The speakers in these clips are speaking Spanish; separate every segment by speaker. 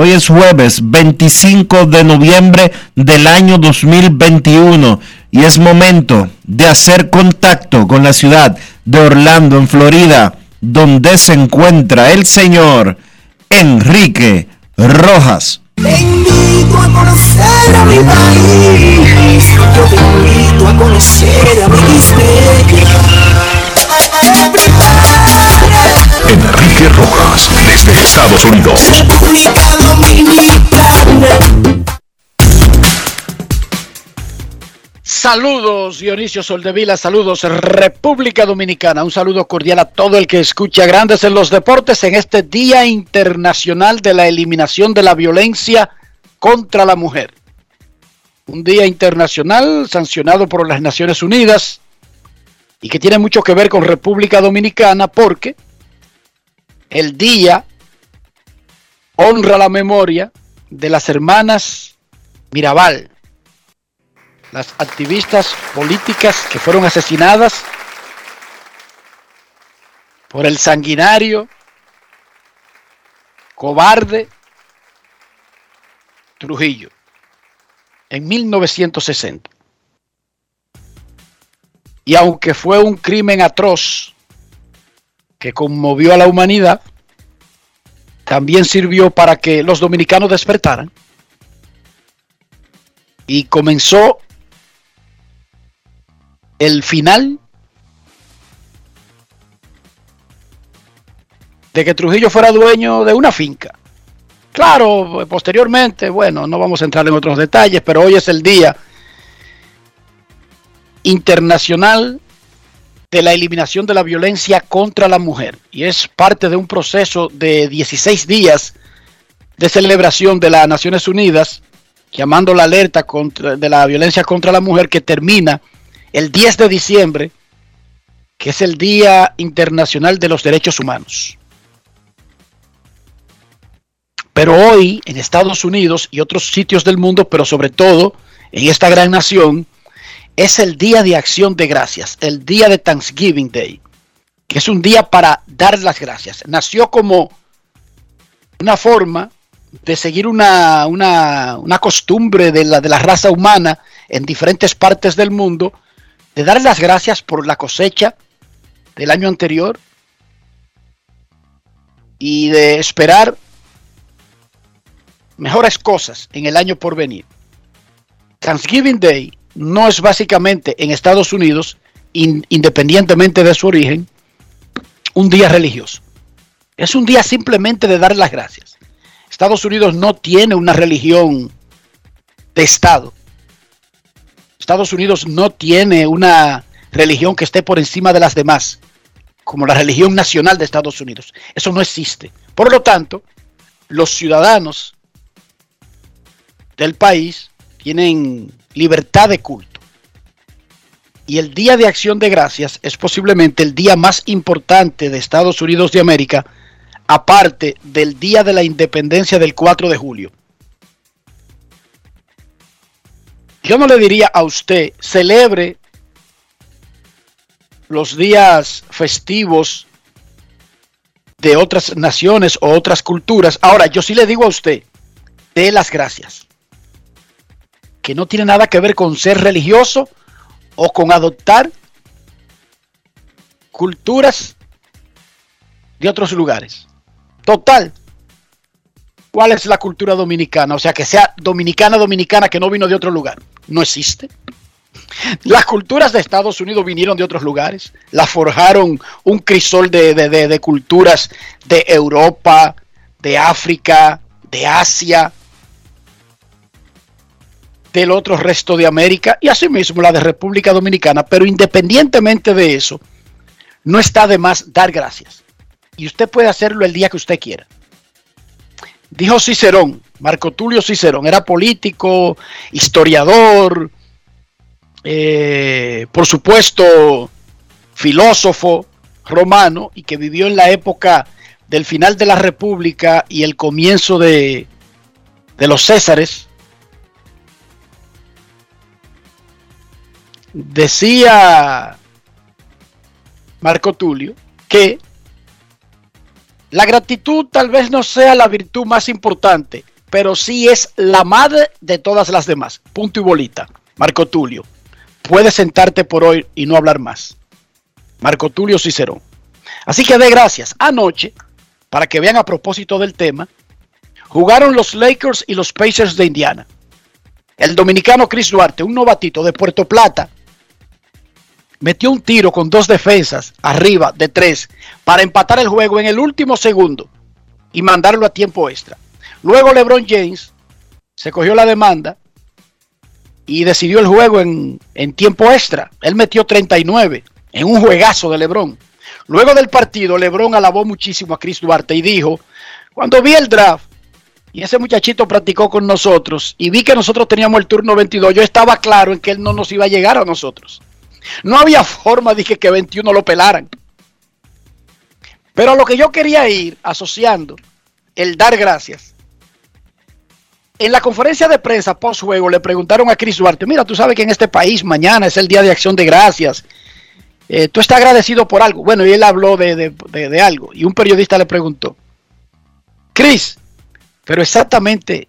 Speaker 1: Hoy es jueves 25 de noviembre del año 2021 y es momento de hacer contacto con la ciudad de Orlando, en Florida, donde se encuentra el señor Enrique Rojas.
Speaker 2: Enrique Rojas, desde Estados Unidos.
Speaker 3: República Dominicana.
Speaker 4: Saludos Dionisio Soldevila, saludos República Dominicana, un saludo cordial a todo el que escucha Grandes en los Deportes en este Día Internacional de la Eliminación de la Violencia contra la Mujer. Un día internacional sancionado por las Naciones Unidas y que tiene mucho que ver con República Dominicana porque el día honra la memoria de las hermanas Mirabal las activistas políticas que fueron asesinadas por el sanguinario, cobarde Trujillo en 1960. Y aunque fue un crimen atroz que conmovió a la humanidad, también sirvió para que los dominicanos despertaran y comenzó el final de que Trujillo fuera dueño de una finca. Claro, posteriormente, bueno, no vamos a entrar en otros detalles, pero hoy es el día internacional de la eliminación de la violencia contra la mujer y es parte de un proceso de 16 días de celebración de las Naciones Unidas llamando la alerta contra, de la violencia contra la mujer que termina el 10 de diciembre, que es el Día Internacional de los Derechos Humanos. Pero hoy en Estados Unidos y otros sitios del mundo, pero sobre todo en esta gran nación, es el Día de Acción de Gracias, el Día de Thanksgiving Day, que es un día para dar las gracias. Nació como una forma de seguir una, una, costumbre de la, de la raza humana en diferentes partes del mundo, de dar las gracias por la cosecha del año anterior y de esperar mejores cosas en el año por venir. Thanksgiving Day no es básicamente en Estados Unidos, in- independientemente de su origen, un día religioso. Es un día simplemente de dar las gracias. Estados Unidos no tiene una religión de Estado. Estados Unidos no tiene una religión que esté por encima de las demás, como la religión nacional de Estados Unidos. Eso no existe. Por lo tanto, los ciudadanos del país tienen libertad de culto. Y el Día de Acción de Gracias es posiblemente el día más importante de Estados Unidos de América, aparte del Día de la Independencia del 4 de julio. Yo no le diría a usted, celebre los días festivos de otras naciones o otras culturas. Ahora, yo sí le digo a usted, dé las gracias. Que no tiene nada que ver con ser religioso o con adoptar culturas de otros lugares. Total. ¿Cuál es la cultura dominicana? O sea, que sea dominicana, dominicana, que no vino de otro lugar. No existe. Las culturas de Estados Unidos vinieron de otros lugares. Las forjaron un crisol de, de culturas de Europa, de África, de Asia, del otro resto de América y asimismo la de República Dominicana. Pero independientemente de eso, no está de más dar gracias. Y usted puede hacerlo el día que usted quiera. Dijo Cicerón, Marco Tulio Cicerón, era político, historiador, eh, por supuesto, filósofo romano y que vivió en la época del final de la República y el comienzo de, de los Césares, decía Marco Tulio que la gratitud tal vez no sea la virtud más importante, pero sí es la madre de todas las demás. Punto y bolita. Marco Tulio. Puedes sentarte por hoy y no hablar más. Marco Tulio Cicerón. Así que de gracias. Anoche, para que vean a propósito del tema, jugaron los Lakers y los Pacers de Indiana. El dominicano Chris Duarte, un novatito de Puerto Plata, metió un tiro con dos defensas arriba de tres para empatar el juego en el último segundo y mandarlo a tiempo extra. Luego LeBron James se cogió la demanda y decidió el juego en, en tiempo extra. Él metió 39 en un juegazo de LeBron. Luego del partido, LeBron alabó muchísimo a Chris Duarte y dijo, cuando vi el draft y ese muchachito practicó con nosotros y vi que nosotros teníamos el turno 22, yo estaba claro en que él no nos iba a llegar a nosotros. No había forma de que 21 lo pelaran. Pero lo que yo quería ir asociando el dar gracias. En la conferencia de prensa post juego le preguntaron a Chris Duarte, mira, tú sabes que en este país mañana es el día de acción de gracias. Eh, tú estás agradecido por algo. Bueno, y él habló de, de algo. Y un periodista le preguntó, Chris, pero exactamente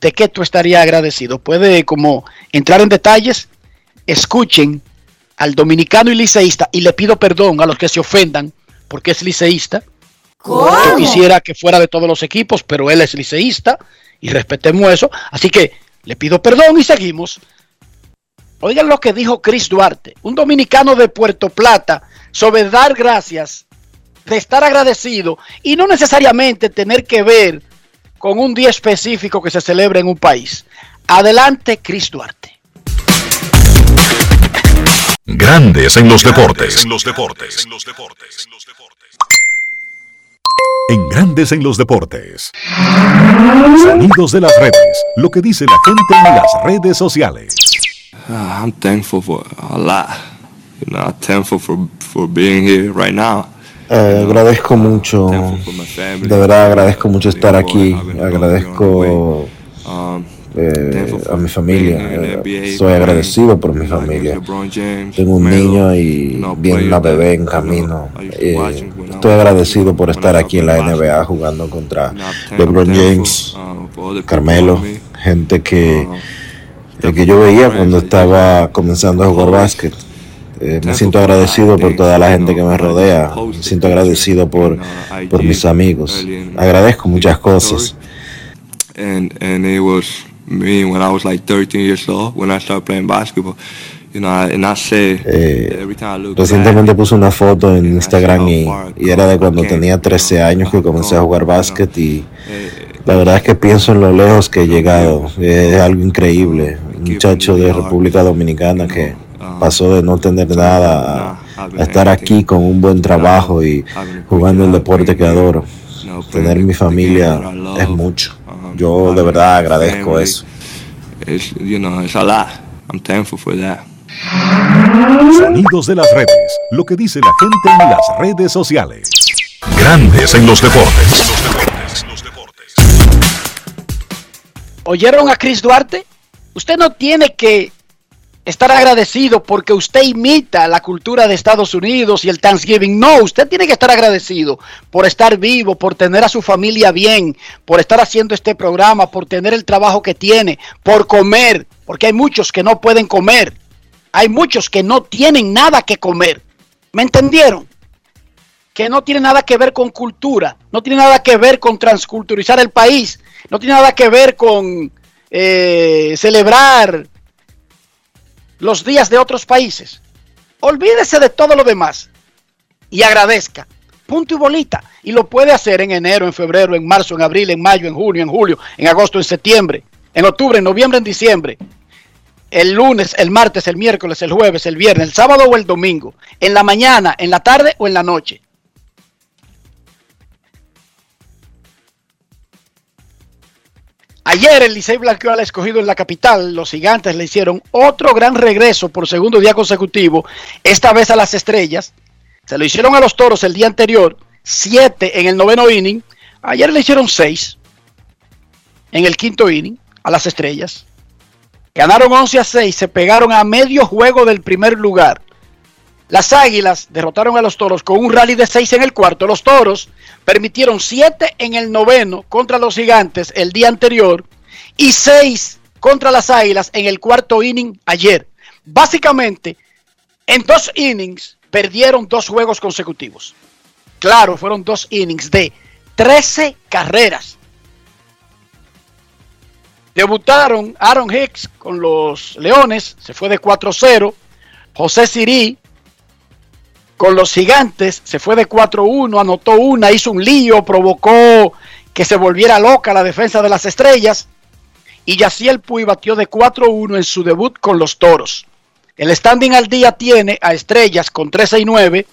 Speaker 4: de qué tú estarías agradecido. Puede como entrar en detalles. Escuchen al dominicano y liceísta, y le pido perdón a los que se ofendan porque es liceísta. Yo quisiera que fuera de todos los equipos, pero él es liceísta y respetemos eso. Así que le pido perdón y seguimos. Oigan lo que dijo Chris Duarte, un dominicano de Puerto Plata, sobre dar gracias, de estar agradecido y no necesariamente tener que ver con un día específico que se celebra en un país. Adelante, Chris Duarte.
Speaker 2: Grandes en los deportes. En los deportes. En los deportes. En Grandes en los deportes. Sonidos de las redes. Lo que dice la gente en las redes sociales.
Speaker 5: Uh, I'm thankful for a lot. You know, I'm thankful for, for being here right now.
Speaker 6: Eh, agradezco mucho, de verdad agradezco mucho estar aquí, agradezco eh, a mi familia. Eh, soy agradecido por mi familia. Tengo un niño y viene una bebé en camino. Eh, estoy agradecido por estar aquí en la NBA jugando contra LeBron James, Carmelo, gente que, que yo veía cuando estaba comenzando a jugar básquet. me siento agradecido por toda la gente que me rodea. Me siento agradecido por, por mis amigos. Agradezco muchas cosas
Speaker 5: me when I was like 13 years old when I started playing basketball. You know, and I say,
Speaker 6: eh, every time I look recientemente puse una foto en Instagram y, y, era de cuando tenía 13 años que comencé a jugar básquet y la verdad es que pienso en lo lejos que he llegado. Es algo increíble. Un muchacho de República Dominicana que pasó de no tener nada a estar aquí con un buen trabajo y jugando el deporte que adoro. Tener mi familia es mucho. Yo de verdad agradezco eso.
Speaker 2: Sonidos de las redes. Lo que dice la gente en las redes sociales. Grandes en los deportes.
Speaker 4: ¿Oyeron a Chris Duarte? Usted no tiene que estar agradecido porque usted imita la cultura de Estados Unidos y el Thanksgiving. No, usted tiene que estar agradecido por estar vivo, por tener a su familia bien, por estar haciendo este programa, por tener el trabajo que tiene, por comer, porque hay muchos que no pueden comer. Hay muchos que no tienen nada que comer. ¿Me entendieron? Que no tiene nada que ver con cultura, no tiene nada que ver con transculturizar el país, no tiene nada que ver con eh, celebrar los días de otros países. Olvídese de todo lo demás y agradezca. Punto y bolita. Y lo puede hacer en enero, en febrero, en marzo, en abril, en mayo, en junio, en julio, en agosto, en septiembre, en octubre, en noviembre, en diciembre. El lunes, el martes, el miércoles, el jueves, el viernes, el sábado o el domingo. En la mañana, en la tarde o en la noche. Ayer el Licey blanqueó al escogido en la capital. Los gigantes le hicieron otro gran regreso por segundo día consecutivo, esta vez a las estrellas. Se lo hicieron a los toros el día anterior, siete en el noveno inning. Ayer le hicieron seis en el quinto inning a las estrellas. Ganaron 11 a 6, se pegaron a medio juego del primer lugar. Las Águilas derrotaron a los Toros con un rally de 6 en el cuarto. Los Toros permitieron 7 en el noveno contra los Gigantes el día anterior y 6 contra las Águilas en el cuarto inning ayer. Básicamente, en dos innings perdieron dos juegos consecutivos. Claro, fueron dos innings de 13 carreras. Debutaron Aaron Hicks con los Leones, se fue de 4-0. José Sirí con los gigantes, se fue de 4-1, anotó una, hizo un lío, provocó que se volviera loca la defensa de las estrellas. Y Yaciel Puy batió de 4-1 en su debut con los toros. El standing al día tiene a estrellas con 13 y 9,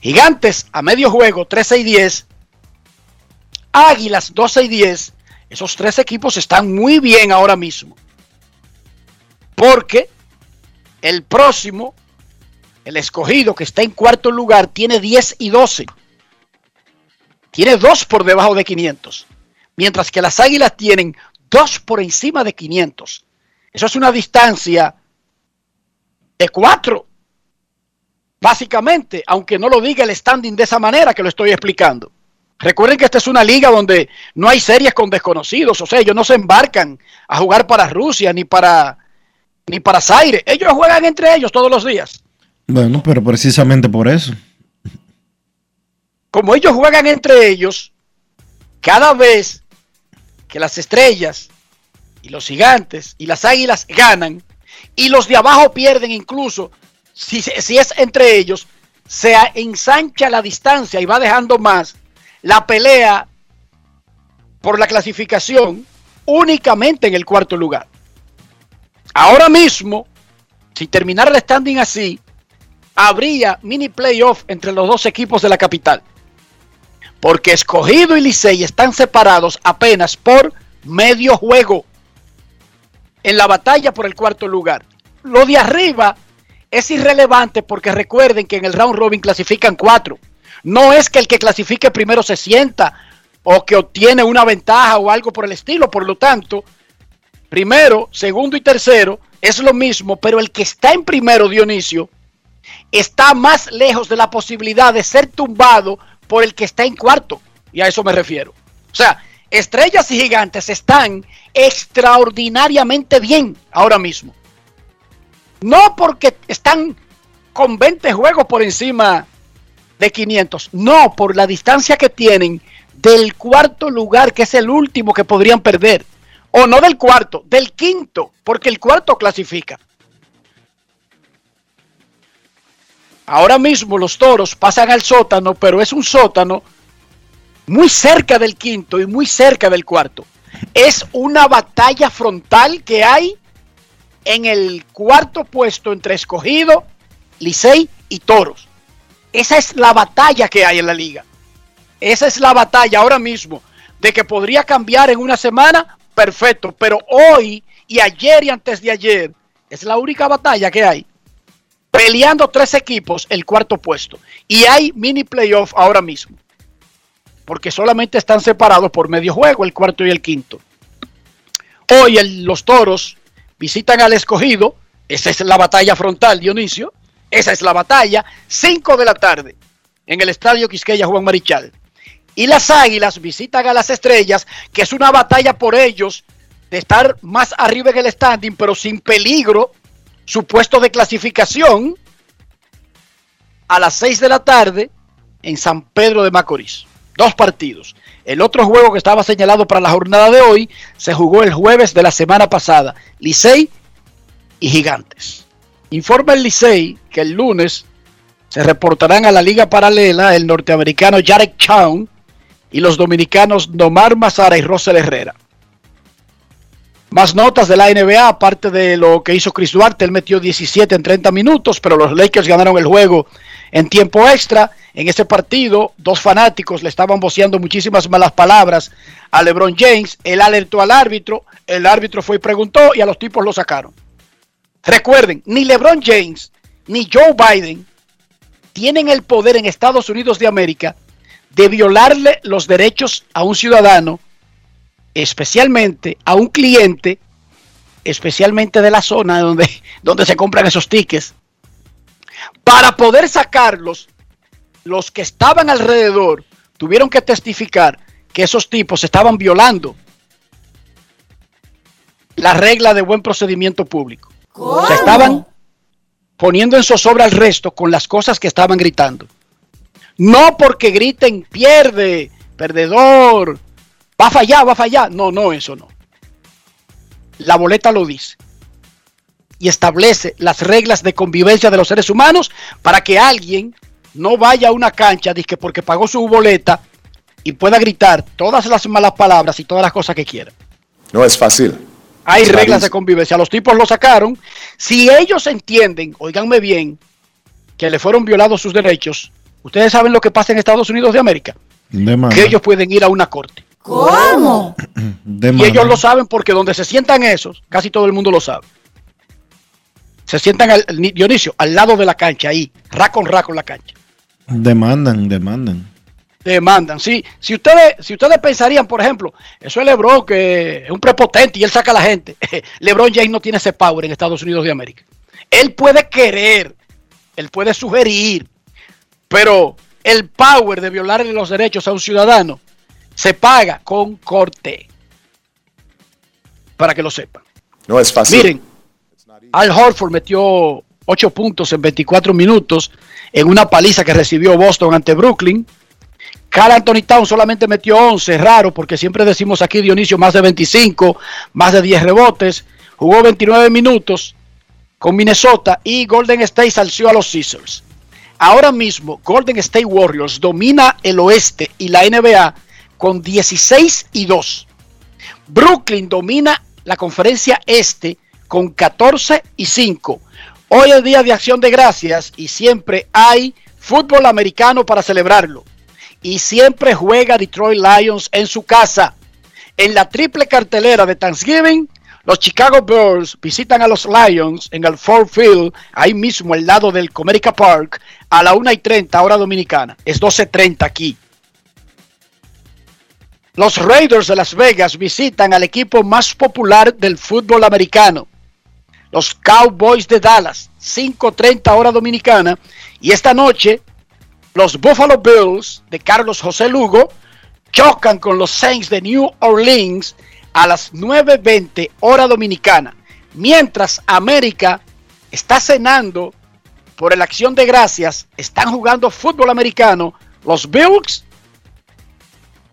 Speaker 4: gigantes a medio juego 13 y 10, águilas 12 y 10. Esos tres equipos están muy bien ahora mismo. Porque el próximo el escogido que está en cuarto lugar tiene 10 y 12. Tiene dos por debajo de 500. Mientras que las águilas tienen dos por encima de 500. Eso es una distancia de cuatro. Básicamente, aunque no lo diga el standing de esa manera que lo estoy explicando. Recuerden que esta es una liga donde no hay series con desconocidos, o sea, ellos no se embarcan a jugar para Rusia ni para ni para Zaire. Ellos juegan entre ellos todos los días.
Speaker 1: Bueno, pero precisamente por eso.
Speaker 4: Como ellos juegan entre ellos, cada vez que las estrellas y los gigantes y las águilas ganan y los de abajo pierden incluso, si, es entre ellos, se ensancha la distancia y va dejando más la pelea por la clasificación únicamente en el cuarto lugar. Ahora mismo, si terminara el standing así, habría mini playoff entre los dos equipos de la capital. Porque Escogido y Licey están separados apenas por medio juego en la batalla por el cuarto lugar. Lo de arriba es irrelevante porque recuerden que en el round robin clasifican cuatro. No es que el que clasifique primero se sienta o que obtiene una ventaja o algo por el estilo. Por lo tanto, primero, segundo y tercero es lo mismo, pero el que está en primero, Dionisio, está más lejos de la posibilidad de ser tumbado por el que está en cuarto. Y a eso me refiero. O sea, estrellas y gigantes están extraordinariamente bien ahora mismo. No porque están con 20 juegos por encima de 500. No, por la distancia que tienen del cuarto lugar, que es el último que podrían perder. O no del cuarto, del quinto, porque el cuarto clasifica. Ahora mismo los toros pasan al sótano, pero es un sótano muy cerca del quinto y muy cerca del cuarto. Es una batalla frontal que hay en el cuarto puesto entre escogido, Licey y toros. Esa es la batalla que hay en la liga. Esa es la batalla ahora mismo. De que podría cambiar en una semana, perfecto. Pero hoy y ayer y antes de ayer, es la única batalla que hay. Peleando tres equipos el cuarto puesto. Y hay mini playoff ahora mismo. Porque solamente están separados por medio juego el cuarto y el quinto. Hoy los toros visitan al escogido. Esa es la batalla frontal, Dionisio. Esa es la batalla. 5 de la tarde en el estadio Quisqueya Juan Marichal. Y las águilas visitan a las estrellas, que es una batalla por ellos de estar más arriba en el standing, pero sin peligro su puesto de clasificación a las 6 de la tarde en San Pedro de Macorís. Dos partidos. El otro juego que estaba señalado para la jornada de hoy se jugó el jueves de la semana pasada. Licey y Gigantes. Informa el Licey que el lunes se reportarán a la liga paralela el norteamericano Jarek Chown y los dominicanos Nomar Mazara y Rosel Herrera. Más notas de la NBA, aparte de lo que hizo Chris Duarte, él metió 17 en 30 minutos, pero los Lakers ganaron el juego en tiempo extra. En ese partido, dos fanáticos le estaban voceando muchísimas malas palabras a LeBron James. Él alertó al árbitro, el árbitro fue y preguntó y a los tipos lo sacaron. Recuerden, ni LeBron James ni Joe Biden tienen el poder en Estados Unidos de América de violarle los derechos a un ciudadano, especialmente a un cliente, especialmente de la zona donde, donde se compran esos tickets, para poder sacarlos, los que estaban alrededor tuvieron que testificar que esos tipos estaban violando la regla de buen procedimiento público. Se estaban poniendo en zozobra al resto con las cosas que estaban gritando. No porque griten pierde, perdedor, va a fallar, va a fallar. No, no, eso no. La boleta lo dice. Y establece las reglas de convivencia de los seres humanos para que alguien no vaya a una cancha que porque pagó su boleta y pueda gritar todas las malas palabras y todas las cosas que quiera.
Speaker 7: No es fácil.
Speaker 4: Hay reglas de convivencia. Los tipos lo sacaron. Si ellos entienden, oíganme bien, que le fueron violados sus derechos, ustedes saben lo que pasa en Estados Unidos de América. Que ellos pueden ir a una corte.
Speaker 8: ¿Cómo?
Speaker 4: Y ellos lo saben porque donde se sientan esos, casi todo el mundo lo sabe. Se sientan, al, Dionisio, al lado de la cancha, ahí, ra con ra con la cancha.
Speaker 1: Demandan, demandan
Speaker 4: demandan. Si, si, ustedes, si ustedes pensarían, por ejemplo, eso es Lebron, que es un prepotente y él saca a la gente. Lebron James no tiene ese power en Estados Unidos de América. Él puede querer, él puede sugerir, pero el power de violarle los derechos a un ciudadano se paga con corte. Para que lo sepan.
Speaker 7: No es fácil.
Speaker 4: Miren, Al Horford metió 8 puntos en 24 minutos en una paliza que recibió Boston ante Brooklyn. Carl Anthony Town solamente metió 11, raro, porque siempre decimos aquí Dionisio más de 25, más de 10 rebotes. Jugó 29 minutos con Minnesota y Golden State salció a los Caesars. Ahora mismo Golden State Warriors domina el oeste y la NBA con 16 y 2. Brooklyn domina la conferencia este con 14 y 5. Hoy es día de acción de gracias y siempre hay fútbol americano para celebrarlo y siempre juega Detroit Lions en su casa. En la triple cartelera de Thanksgiving, los Chicago Bears visitan a los Lions en el Ford Field, ahí mismo al lado del Comerica Park, a la 1 y 30 hora dominicana. Es 12.30 aquí. Los Raiders de Las Vegas visitan al equipo más popular del fútbol americano, los Cowboys de Dallas, 5.30 hora dominicana. Y esta noche los Buffalo Bills de Carlos José Lugo chocan con los Saints de New Orleans a las 9.20 hora dominicana. Mientras América está cenando por el acción de gracias, están jugando fútbol americano los Bills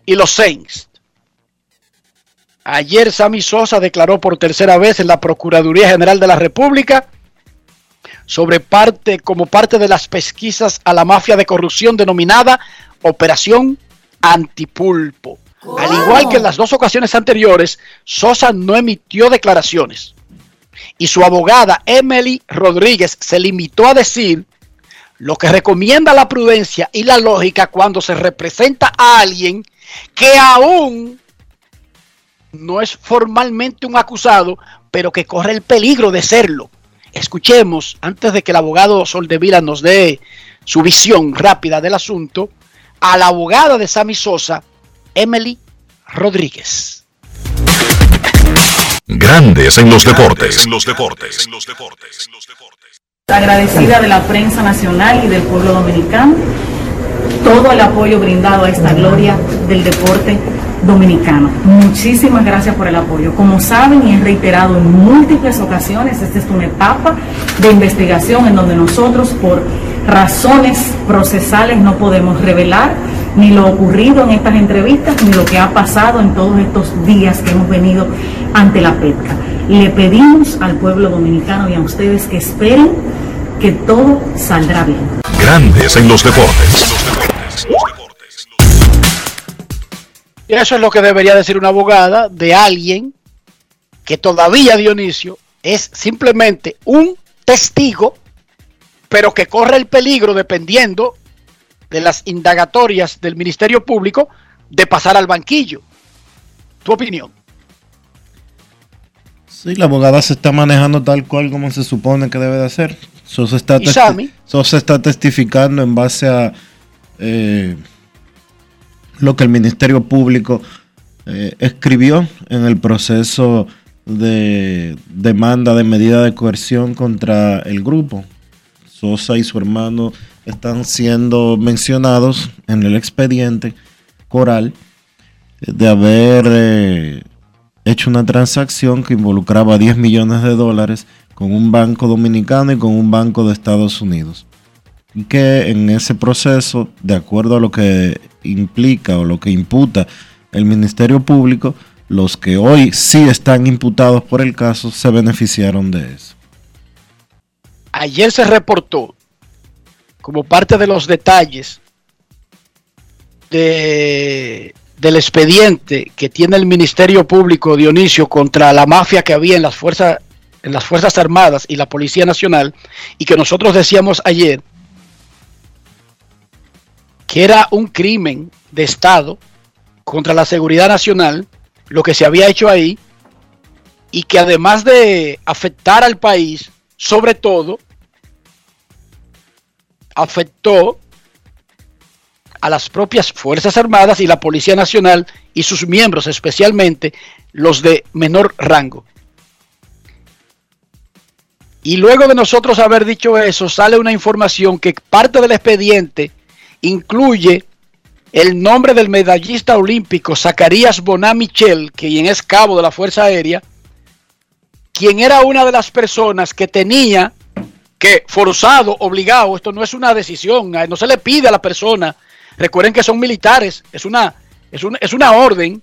Speaker 4: y los Saints. Ayer Sammy Sosa declaró por tercera vez en la Procuraduría General de la República sobre parte, como parte de las pesquisas a la mafia de corrupción denominada Operación Antipulpo. Al igual que en las dos ocasiones anteriores, Sosa no emitió declaraciones. Y su abogada Emily Rodríguez se limitó a decir lo que recomienda la prudencia y la lógica cuando se representa a alguien que aún no es formalmente un acusado, pero que corre el peligro de serlo. Escuchemos, antes de que el abogado Soldevila nos dé su visión rápida del asunto, a la abogada de Sammy Sosa, Emily Rodríguez.
Speaker 2: Grandes en los deportes. En los deportes.
Speaker 8: Agradecida de la prensa nacional y del pueblo dominicano, todo el apoyo brindado a esta gloria del deporte dominicano. Muchísimas gracias por el apoyo. Como saben y he reiterado en múltiples ocasiones, esta es una etapa de investigación en donde nosotros por razones procesales no podemos revelar ni lo ocurrido en estas entrevistas, ni lo que ha pasado en todos estos días que hemos venido ante la pesca. Le pedimos al pueblo dominicano y a ustedes que esperen que todo saldrá bien.
Speaker 2: Grandes en los deportes.
Speaker 4: Y eso es lo que debería decir una abogada de alguien que todavía, Dionisio, es simplemente un testigo, pero que corre el peligro, dependiendo de las indagatorias del Ministerio Público, de pasar al banquillo. ¿Tu opinión?
Speaker 1: Sí, la abogada se está manejando tal cual como se supone que debe de hacer. Eso se está, está testificando en base a eh, lo que el Ministerio Público eh, escribió en el proceso de demanda de medida de coerción contra el grupo. Sosa y su hermano están siendo mencionados en el expediente coral de haber eh, hecho una transacción que involucraba 10 millones de dólares con un banco dominicano y con un banco de Estados Unidos. Y que en ese proceso, de acuerdo a lo que implica o lo que imputa el Ministerio Público, los que hoy sí están imputados por el caso se beneficiaron de eso.
Speaker 4: Ayer se reportó como parte de los detalles de, del expediente que tiene el Ministerio Público Dionisio contra la mafia que había en las fuerzas las Fuerzas Armadas y la Policía Nacional y que nosotros decíamos ayer que era un crimen de Estado contra la seguridad nacional, lo que se había hecho ahí, y que además de afectar al país, sobre todo, afectó a las propias Fuerzas Armadas y la Policía Nacional y sus miembros, especialmente los de menor rango. Y luego de nosotros haber dicho eso, sale una información que parte del expediente incluye el nombre del medallista olímpico Zacarías Boná Michel, quien es cabo de la Fuerza Aérea, quien era una de las personas que tenía que forzado, obligado, esto no es una decisión, no se le pide a la persona, recuerden que son militares, es una, es una, es una orden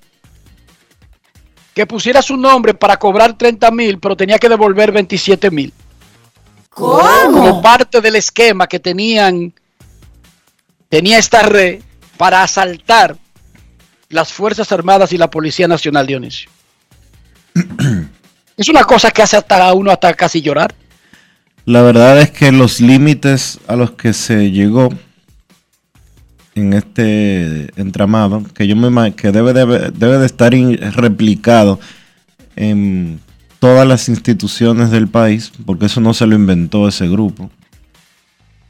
Speaker 4: que pusiera su nombre para cobrar 30 mil, pero tenía que devolver 27 mil. Como parte del esquema que tenían, tenía esta red para asaltar las Fuerzas Armadas y la Policía Nacional, Dionisio. es una cosa que hace hasta a uno hasta casi llorar.
Speaker 1: La verdad es que los límites a los que se llegó en este entramado, que yo me que debe de, debe de estar replicado en todas las instituciones del país, porque eso no se lo inventó ese grupo.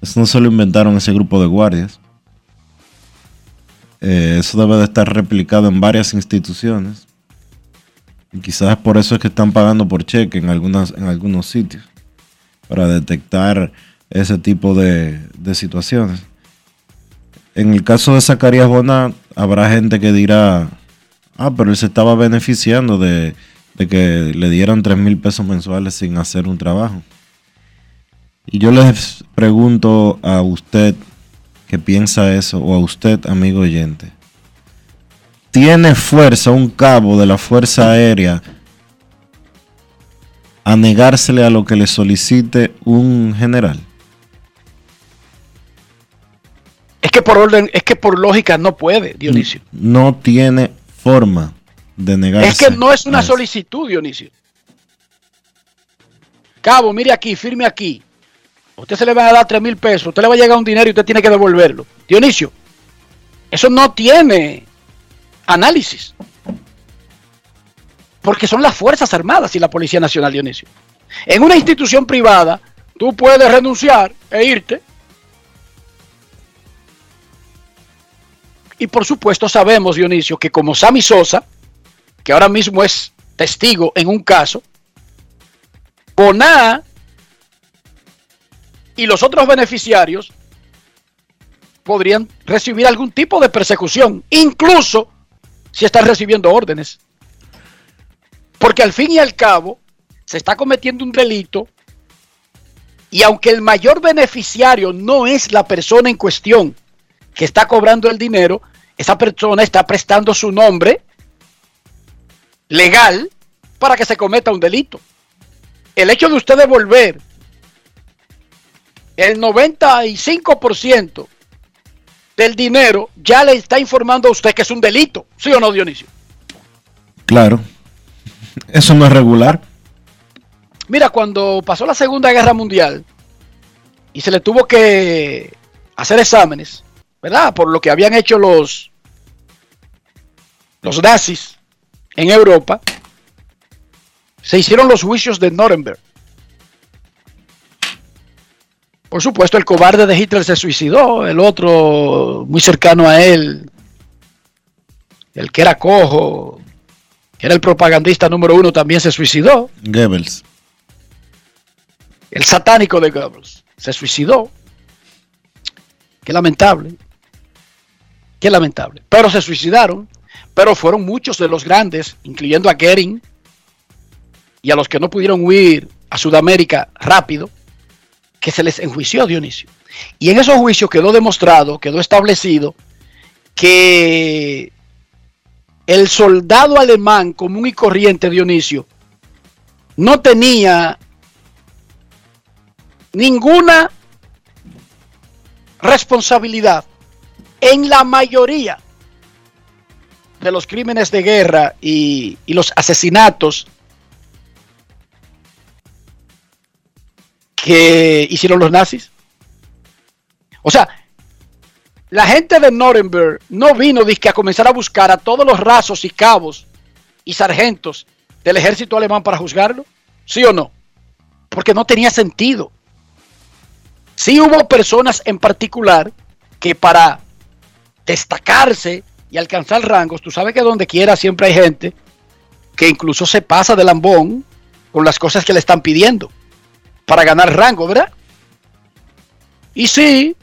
Speaker 1: Eso no se lo inventaron ese grupo de guardias. Eh, eso debe de estar replicado en varias instituciones. Y quizás por eso es que están pagando por cheque en, algunas, en algunos sitios para detectar ese tipo de, situaciones. En el caso de Zacarías Bonat, habrá gente que dirá, ah, pero él se estaba beneficiando de, de que le dieran 3 mil pesos mensuales sin hacer un trabajo. Y yo les pregunto a usted que piensa eso, o a usted, amigo oyente, ¿tiene fuerza un cabo de la Fuerza Aérea a negársele a lo que le solicite un general?
Speaker 4: Es que por orden, es que por lógica no puede, Dionisio.
Speaker 1: No tiene forma de negarse.
Speaker 4: Es que no es una solicitud, Dionisio. Cabo, mire aquí, firme aquí. usted se le va a dar 3 mil pesos, usted le va a llegar un dinero y usted tiene que devolverlo. Dionisio, eso no tiene análisis. Porque son las Fuerzas Armadas y la Policía Nacional, Dionisio. En una institución privada, tú puedes renunciar e irte. Y por supuesto sabemos, Dionisio, que como Sammy Sosa, que ahora mismo es testigo en un caso, Boná y los otros beneficiarios podrían recibir algún tipo de persecución, incluso si están recibiendo órdenes. Porque al fin y al cabo se está cometiendo un delito y aunque el mayor beneficiario no es la persona en cuestión que está cobrando el dinero, esa persona está prestando su nombre legal para que se cometa un delito. El hecho de usted devolver el 95% del dinero ya le está informando a usted que es un delito, ¿sí o no, Dionisio?
Speaker 1: Claro. Eso no es regular.
Speaker 4: Mira, cuando pasó la Segunda Guerra Mundial y se le tuvo que hacer exámenes, ¿verdad? Por lo que habían hecho los, los nazis en Europa, se hicieron los juicios de Nuremberg. Por supuesto, el cobarde de Hitler se suicidó, el otro muy cercano a él, el que era cojo, que era el propagandista número uno, también se suicidó.
Speaker 1: Goebbels.
Speaker 4: El satánico de Goebbels se suicidó. Qué lamentable. Qué lamentable. Pero se suicidaron. Pero fueron muchos de los grandes, incluyendo a Goering y a los que no pudieron huir a Sudamérica rápido, que se les enjuició Dionisio. Y en esos juicios quedó demostrado, quedó establecido que el soldado alemán común y corriente Dionisio no tenía ninguna responsabilidad en la mayoría de los crímenes de guerra y, los asesinatos que hicieron los nazis. O sea, la gente de Nuremberg no vino a comenzar a buscar a todos los rasos y cabos y sargentos del ejército alemán para juzgarlo. ¿Sí o no? Porque no tenía sentido. Sí hubo personas en particular que para destacarse y alcanzar rangos, tú sabes que donde quiera siempre hay gente que incluso se pasa de lambón con las cosas que le están pidiendo para ganar rango, ¿verdad? Y sí,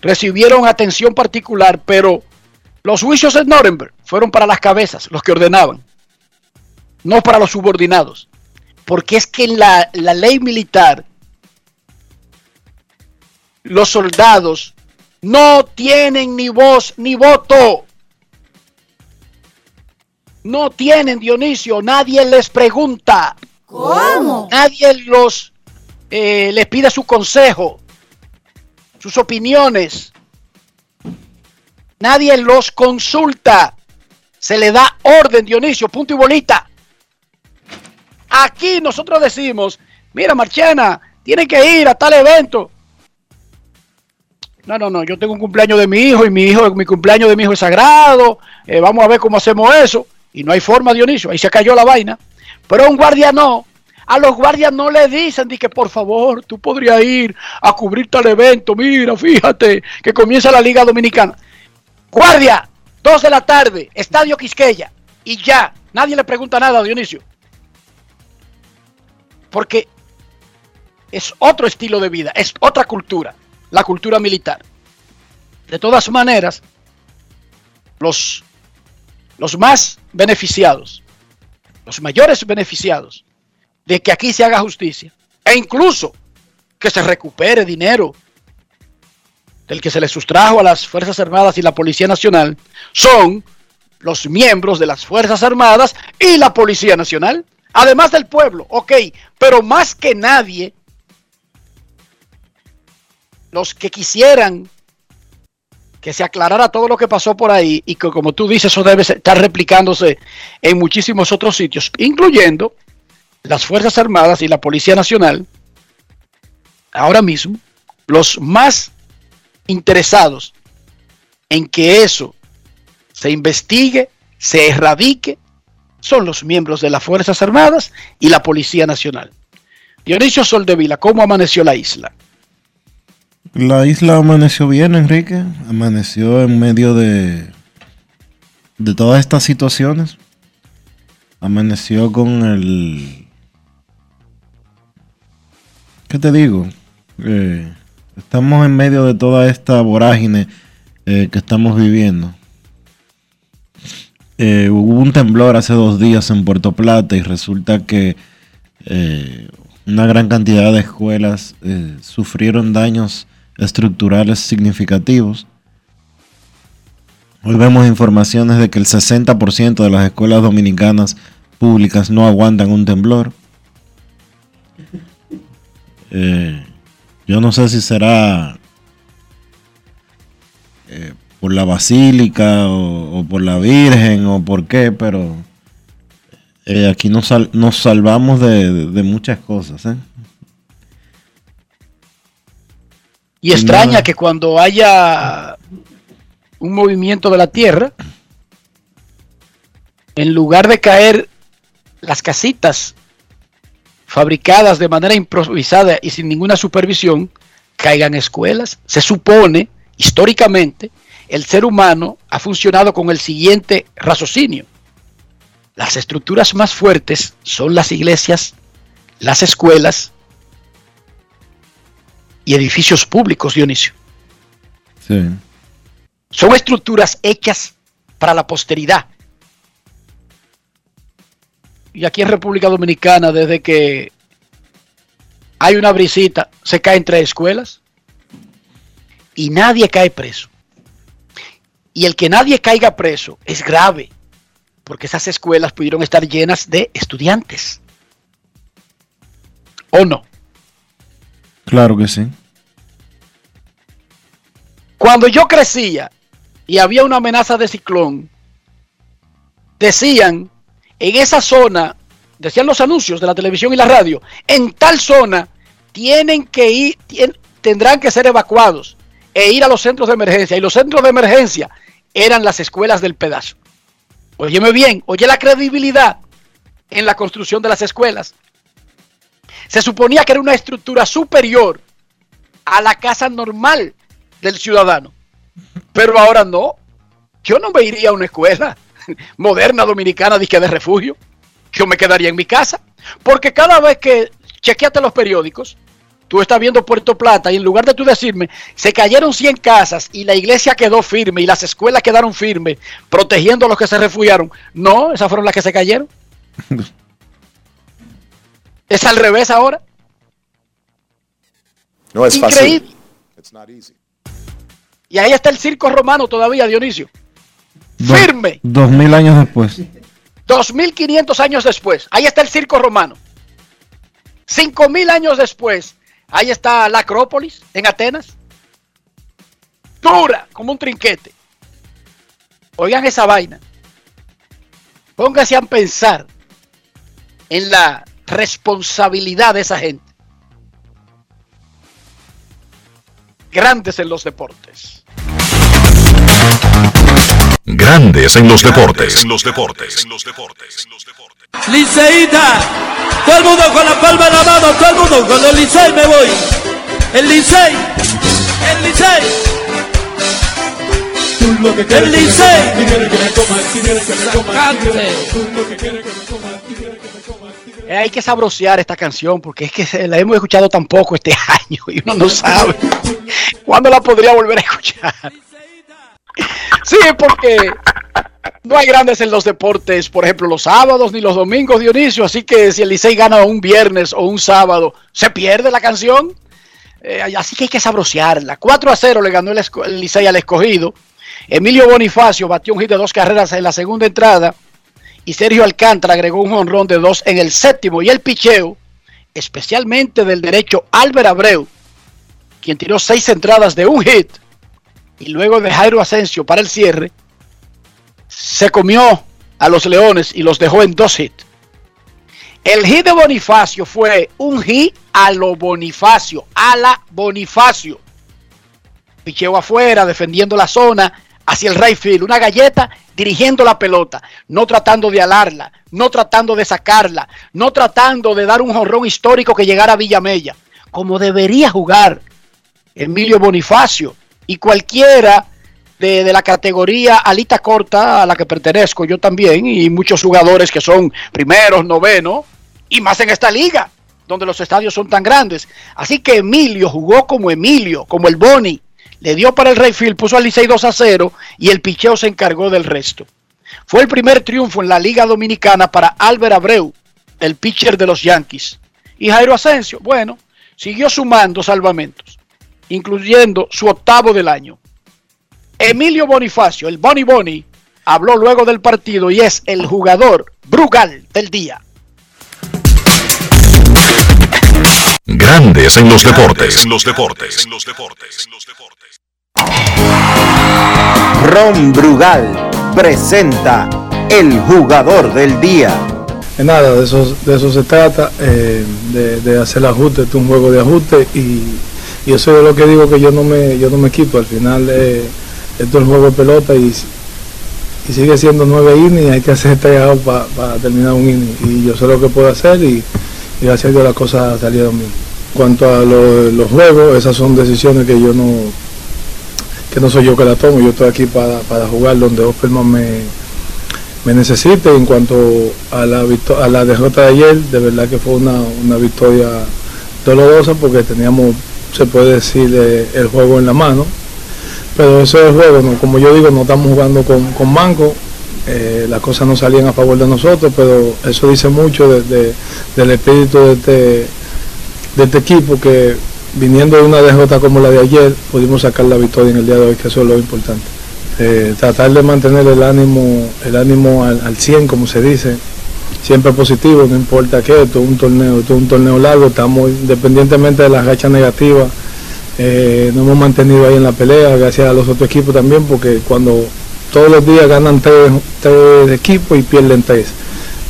Speaker 4: recibieron atención particular, pero los juicios en Nuremberg fueron para las cabezas, los que ordenaban, no para los subordinados. Porque es que en la, la ley militar, los soldados no tienen ni voz ni voto. No tienen, Dionisio, nadie les pregunta.
Speaker 9: ¿Cómo?
Speaker 4: Nadie los eh, les pide su consejo, sus opiniones. Nadie los consulta. Se le da orden, Dionisio, punto y bolita. Aquí nosotros decimos, mira Marchena, tiene que ir a tal evento. No, no, no, yo tengo un cumpleaños de mi hijo y mi hijo, mi cumpleaños de mi hijo es sagrado. Eh, vamos a ver cómo hacemos eso. Y no hay forma, Dionisio, ahí se cayó la vaina. Pero un guardia no. A los guardias no le dicen que por favor tú podrías ir a cubrir tal evento. Mira, fíjate que comienza la Liga Dominicana. Guardia, dos de la tarde, Estadio Quisqueya. Y ya, nadie le pregunta nada a Dionisio. Porque es otro estilo de vida, es otra cultura, la cultura militar. De todas maneras, los, los más beneficiados, los mayores beneficiados de que aquí se haga justicia. E incluso que se recupere dinero del que se le sustrajo a las Fuerzas Armadas y la Policía Nacional son los miembros de las Fuerzas Armadas y la Policía Nacional, además del pueblo, ok, pero más que nadie, los que quisieran que se aclarara todo lo que pasó por ahí y que como tú dices, eso debe estar replicándose en muchísimos otros sitios, incluyendo las Fuerzas Armadas y la Policía Nacional ahora mismo, los más interesados en que eso se investigue, se erradique, son los miembros de las Fuerzas Armadas y la Policía Nacional. Dionisio Soldevila, ¿cómo amaneció la isla?
Speaker 1: La isla amaneció bien, Enrique. Amaneció en medio de, de todas estas situaciones. Amaneció con el... ¿Qué te digo? Eh, estamos en medio de toda esta vorágine eh, que estamos viviendo. Eh, hubo un temblor hace dos días en Puerto Plata y resulta que una gran cantidad de escuelas sufrieron daños estructurales significativos. Hoy vemos informaciones de que el 60% de las escuelas dominicanas públicas no aguantan un temblor. Eh, yo no sé si será eh, por la basílica o, por la Virgen o por qué, pero eh, aquí nos, salvamos de muchas cosas.
Speaker 4: Y extraña que cuando haya un movimiento de la Tierra, en lugar de caer las casitas fabricadas de manera improvisada y sin ninguna supervisión, caigan escuelas. Se supone, históricamente, el ser humano ha funcionado con el siguiente raciocinio. Las estructuras más fuertes son las iglesias, las escuelas y edificios públicos, Dionisio. Sí. Son estructuras hechas para la posteridad. Y aquí en República Dominicana, desde que hay una brisita, se caen tres escuelas y nadie cae preso. Y el que nadie caiga preso es grave, porque esas escuelas pudieron estar llenas de estudiantes. ¿O no?
Speaker 1: Claro que sí.
Speaker 4: Cuando yo crecía y había una amenaza de ciclón, decían en esa zona, decían los anuncios de la televisión y la radio, en tal zona tienen que ir, tendrán que ser evacuados e ir a los centros de emergencia. Y los centros de emergencia eran las escuelas del pedazo. Óyeme bien, oye la credibilidad en la construcción de las escuelas. Se suponía que era una estructura superior a la casa normal del ciudadano. Pero ahora no. Yo no me iría a una escuela moderna dominicana de, refugio. Yo me quedaría en mi casa. Porque cada vez que chequeate los periódicos, tú estás viendo Puerto Plata y en lugar de tú decirme, se cayeron 100 casas y la iglesia quedó firme y las escuelas quedaron firmes, protegiendo a los que se refugiaron. No, esas fueron las que se cayeron. es al revés ahora.
Speaker 7: No es Increíble. fácil.
Speaker 4: Y ahí está el circo romano todavía, Dionisio. Firme.
Speaker 1: Dos mil años después.
Speaker 4: Dos mil quinientos años después. Ahí está el circo romano. Cinco mil años después. Ahí está la Acrópolis en Atenas. Dura como un trinquete. Oigan esa vaina. Pónganse a pensar en la responsabilidad de esa gente. Grandes en los deportes.
Speaker 2: Grandes en los deportes. En los deportes. En los deportes.
Speaker 9: Liceíta. Todo el mundo con la palma en la mano. Todo el mundo con el Licey me voy. El Licey. El Licey. El Licey.
Speaker 4: Hay que sabrosear esta canción porque es que la hemos escuchado tan poco este año y uno no sabe cuándo la podría volver a escuchar. Sí, porque no hay grandes en los deportes, por ejemplo, los sábados ni los domingos, Dionisio. Así que si el Licey gana un viernes o un sábado, se pierde la canción. Eh, así que hay que sabrosearla. 4 a 0 le ganó el, Licey al escogido. Emilio Bonifacio batió un hit de dos carreras en la segunda entrada. Y Sergio Alcántara agregó un honrón de dos en el séptimo. Y el picheo, especialmente del derecho Álvaro Abreu, quien tiró seis entradas de un hit y luego de Jairo Asensio para el cierre, se comió a los Leones y los dejó en dos hits. El hit de Bonifacio fue un hit a lo Bonifacio, a la Bonifacio. Picheo afuera, defendiendo la zona, hacia el right field, una galleta dirigiendo la pelota, no tratando de alarla, no tratando de sacarla, no tratando de dar un jorrón histórico que llegara a Villamella, como debería jugar Emilio Bonifacio y cualquiera de, de, la categoría alita corta a la que pertenezco yo también y muchos jugadores que son primeros, novenos y más en esta liga donde los estadios son tan grandes. Así que Emilio jugó como Emilio, como el Boni, le dio para el Rayfield, puso al Licey 2 a 0 y el picheo se encargó del resto. Fue el primer triunfo en la Liga Dominicana para Álvaro Abreu, el pitcher de los Yankees. Y Jairo Asensio, bueno, siguió sumando salvamentos, incluyendo su octavo del año. Emilio Bonifacio, el Boni Boni, habló luego del partido y es el jugador Brugal del día.
Speaker 2: Grandes en los deportes. En los deportes. En los deportes.
Speaker 10: Ron Brugal presenta el jugador del día.
Speaker 11: Nada, de eso, de eso se trata, eh, de, de, hacer ajuste, es un juego de ajuste y, y, eso es lo que digo que yo no me, yo no me quito. Al final eh, esto es un juego de pelota y, y sigue siendo nueve innings, hay que hacer este para pa terminar un inning y yo sé lo que puedo hacer y, y gracias a Dios las cosas salieron bien. En cuanto a lo, los juegos, esas son decisiones que yo no, que no soy yo que la tomo, yo estoy aquí para, para jugar donde Osperman me, me necesite. En cuanto a la, a la derrota de ayer, de verdad que fue una, una victoria dolorosa porque teníamos, se puede decir, eh, el juego en la mano. Pero eso es el juego, como yo digo, no estamos jugando con, con manco, eh, las cosas no salían a favor de nosotros, pero eso dice mucho de, de, del espíritu de este, de este equipo que viniendo de una derrota como la de ayer, pudimos sacar la victoria en el día de hoy, que eso es lo importante. Eh, tratar de mantener el ánimo, el ánimo al, al, 100, como se dice, siempre positivo, no importa qué, esto es un torneo, esto es un torneo largo, estamos independientemente de las rachas negativas, eh, nos hemos mantenido ahí en la pelea, gracias a los otros equipos también, porque cuando todos los días ganan tres, tres equipos y pierden tres.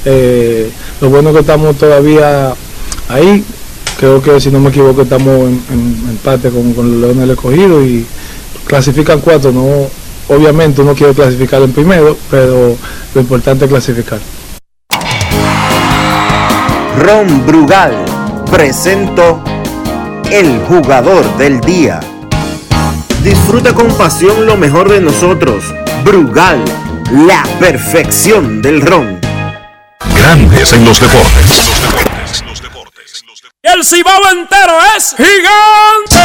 Speaker 11: Eh, lo bueno es que estamos todavía ahí, creo que si no me equivoco estamos en, en empate con, con, los Leones del Escogido y clasifican cuatro, no, obviamente uno quiere clasificar en primero, pero lo importante es clasificar.
Speaker 10: Ron Brugal presento el jugador del día. Disfruta con pasión lo mejor de nosotros. Brugal, la perfección del ron.
Speaker 2: Grandes en los deportes.
Speaker 9: El cibao entero es gigante.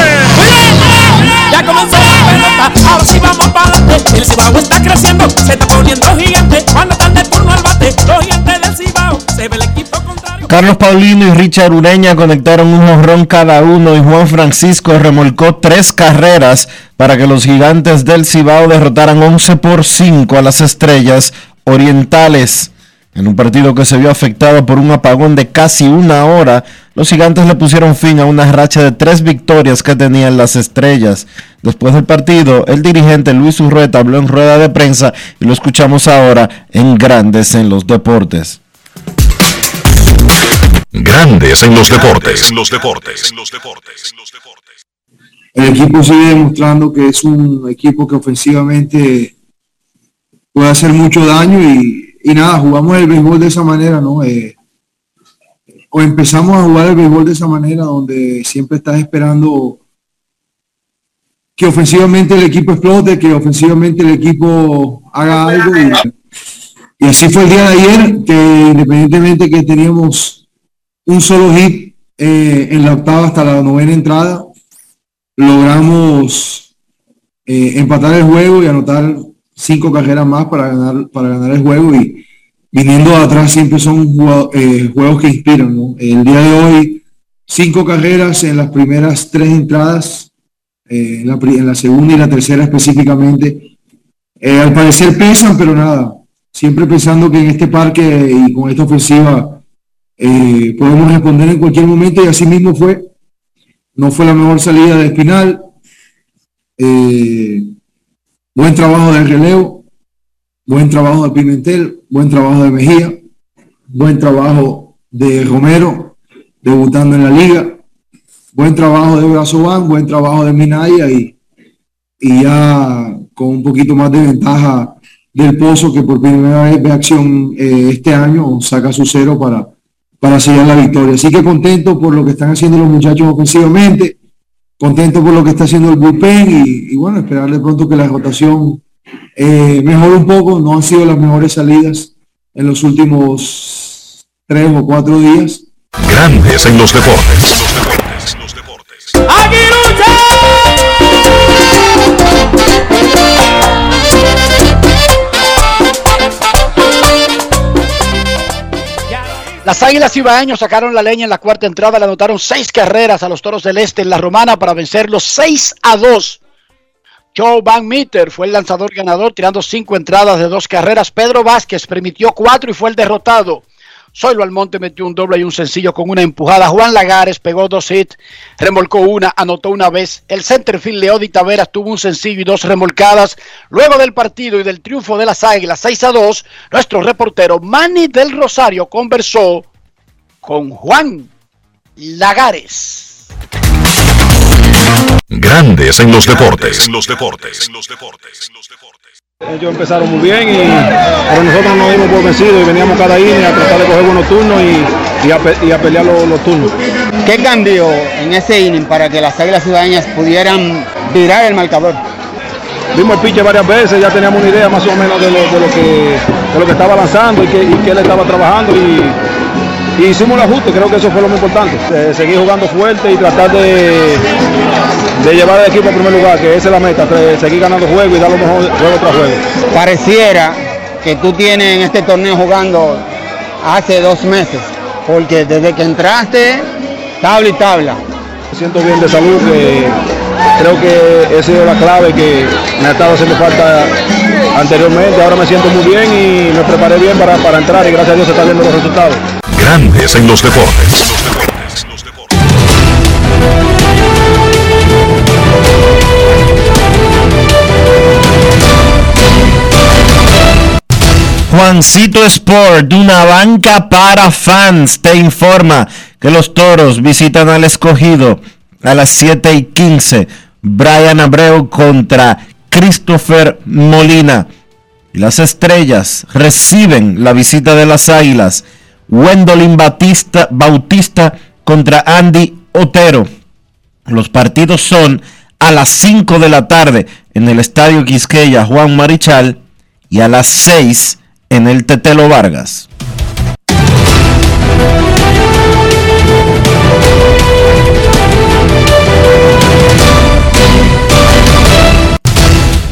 Speaker 9: Ya comenzó la pelota, ahora sí vamos para adelante. El cibao está creciendo, se está poniendo gigante. Cuando están de turno al bate, los gigantes del cibao, se ve el equipo contrario.
Speaker 1: Carlos Paulino y Richard Ureña conectaron un honrón cada uno y Juan Francisco remolcó tres carreras para que los gigantes del Cibao derrotaran 11 por 5 a las estrellas orientales. En un partido que se vio afectado por un apagón de casi una hora, los gigantes le pusieron fin a una racha de tres victorias que tenían las estrellas. Después del partido, el dirigente Luis Urrueta habló en rueda de prensa y lo escuchamos ahora en Grandes en los Deportes.
Speaker 2: Grandes en los deportes. En los deportes.
Speaker 12: El equipo sigue demostrando que es un equipo que ofensivamente puede hacer mucho daño y, y nada, jugamos el béisbol de esa manera, ¿no? Eh, o empezamos a jugar el béisbol de esa manera donde siempre estás esperando que ofensivamente el equipo explote, que ofensivamente el equipo haga algo. Y, y así fue el día de ayer, que independientemente que teníamos un solo hit eh, en la octava hasta la novena entrada, logramos eh, empatar el juego y anotar cinco carreras más para ganar, para ganar el juego y viniendo atrás siempre son eh, juegos que inspiran. El día de hoy, cinco carreras en las primeras tres entradas, eh, en, la, en, la, segunda y la tercera específicamente. Eh, al parecer pesan, pero nada, siempre pensando que en este parque y con esta ofensiva podemos responder en cualquier momento y así mismo fue. No fue la mejor salida de Espinal. Buen trabajo de relevo, buen trabajo de Pimentel, buen trabajo de Mejía, buen trabajo de Romero, debutando en la liga. buen trabajo de Brazoban, buen trabajo de Minaya y, y ya con un poquito más de ventaja del Pozo que por primera vez ve acción eh, este año, saca su cero para, para sellar la victoria. Así que contento por lo que están haciendo los muchachos ofensivamente, contento por lo que está haciendo el bullpen y, bueno, esperarle pronto que la rotación eh, mejore un poco. No han sido las mejores salidas en los últimos tres o cuatro días.
Speaker 2: Grandes en los deportes.
Speaker 4: Las Águilas Ibaeños sacaron la leña en la cuarta entrada, le anotaron seis carreras a los Toros del Este en la Romana para vencerlos 6 a 2. Joe Van Meter fue el lanzador ganador, tirando cinco entradas de dos carreras. Pedro Vázquez permitió cuatro y fue el derrotado. Zoilo Almonte metió un doble y un sencillo con una empujada. Juan Lagares pegó dos hits, remolcó una, anotó una vez. El centerfield Leody Taveras tuvo un sencillo y dos remolcadas. Luego del partido y del triunfo de las Águilas 6 a 2, nuestro reportero Manny del Rosario conversó con Juan Lagares.
Speaker 2: Grandes en los deportes. En los deportes. En los
Speaker 11: deportes. Ellos empezaron muy bien, y, pero nosotros nos dimos por vencidos y veníamos cada día a tratar de coger buenos turnos y, a, pelear los, turnos.
Speaker 13: ¿Qué cambió en ese inning para que las Águilas Ciudadeñas pudieran virar el marcador?
Speaker 11: Vimos el piche varias veces, ya teníamos una idea más o menos de lo, que, lo que estaba lanzando y que, y él estaba trabajando y, hicimos el ajuste, creo que eso fue lo más importante. Eh, seguir jugando fuerte y tratar de, de llevar al equipo a primer lugar, que esa es la meta, seguir ganando juego y dar lo mejor juego tras juego.
Speaker 13: Pareciera que tú tienes en este torneo jugando hace dos meses, porque desde que entraste, tabla y tabla.
Speaker 11: Me siento bien de salud, creo que esa ha sido la clave que me ha estado haciendo falta anteriormente, ahora me siento muy bien y me preparé bien para, para entrar y gracias a Dios se están viendo los resultados.
Speaker 2: Grandes en los deportes.
Speaker 1: Juancito Sport, una banca para fans, te informa que los toros visitan al escogido a las 7 y 15. Brian Abreu contra Christopher Molina. Y las estrellas reciben la visita de las águilas. Wendolin Bautista, Bautista contra Andy Otero. Los partidos son a las 5 de la tarde en el Estadio Quisqueya Juan Marichal y a las 6 en el Tetelo Vargas.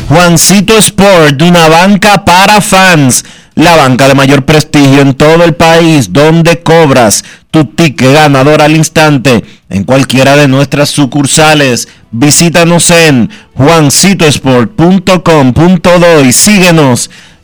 Speaker 1: Juancito Sport, una banca para fans, la banca de mayor prestigio en todo el país, donde cobras tu ticket ganador al instante en cualquiera de nuestras sucursales. Visítanos en juancitosport.com.do y síguenos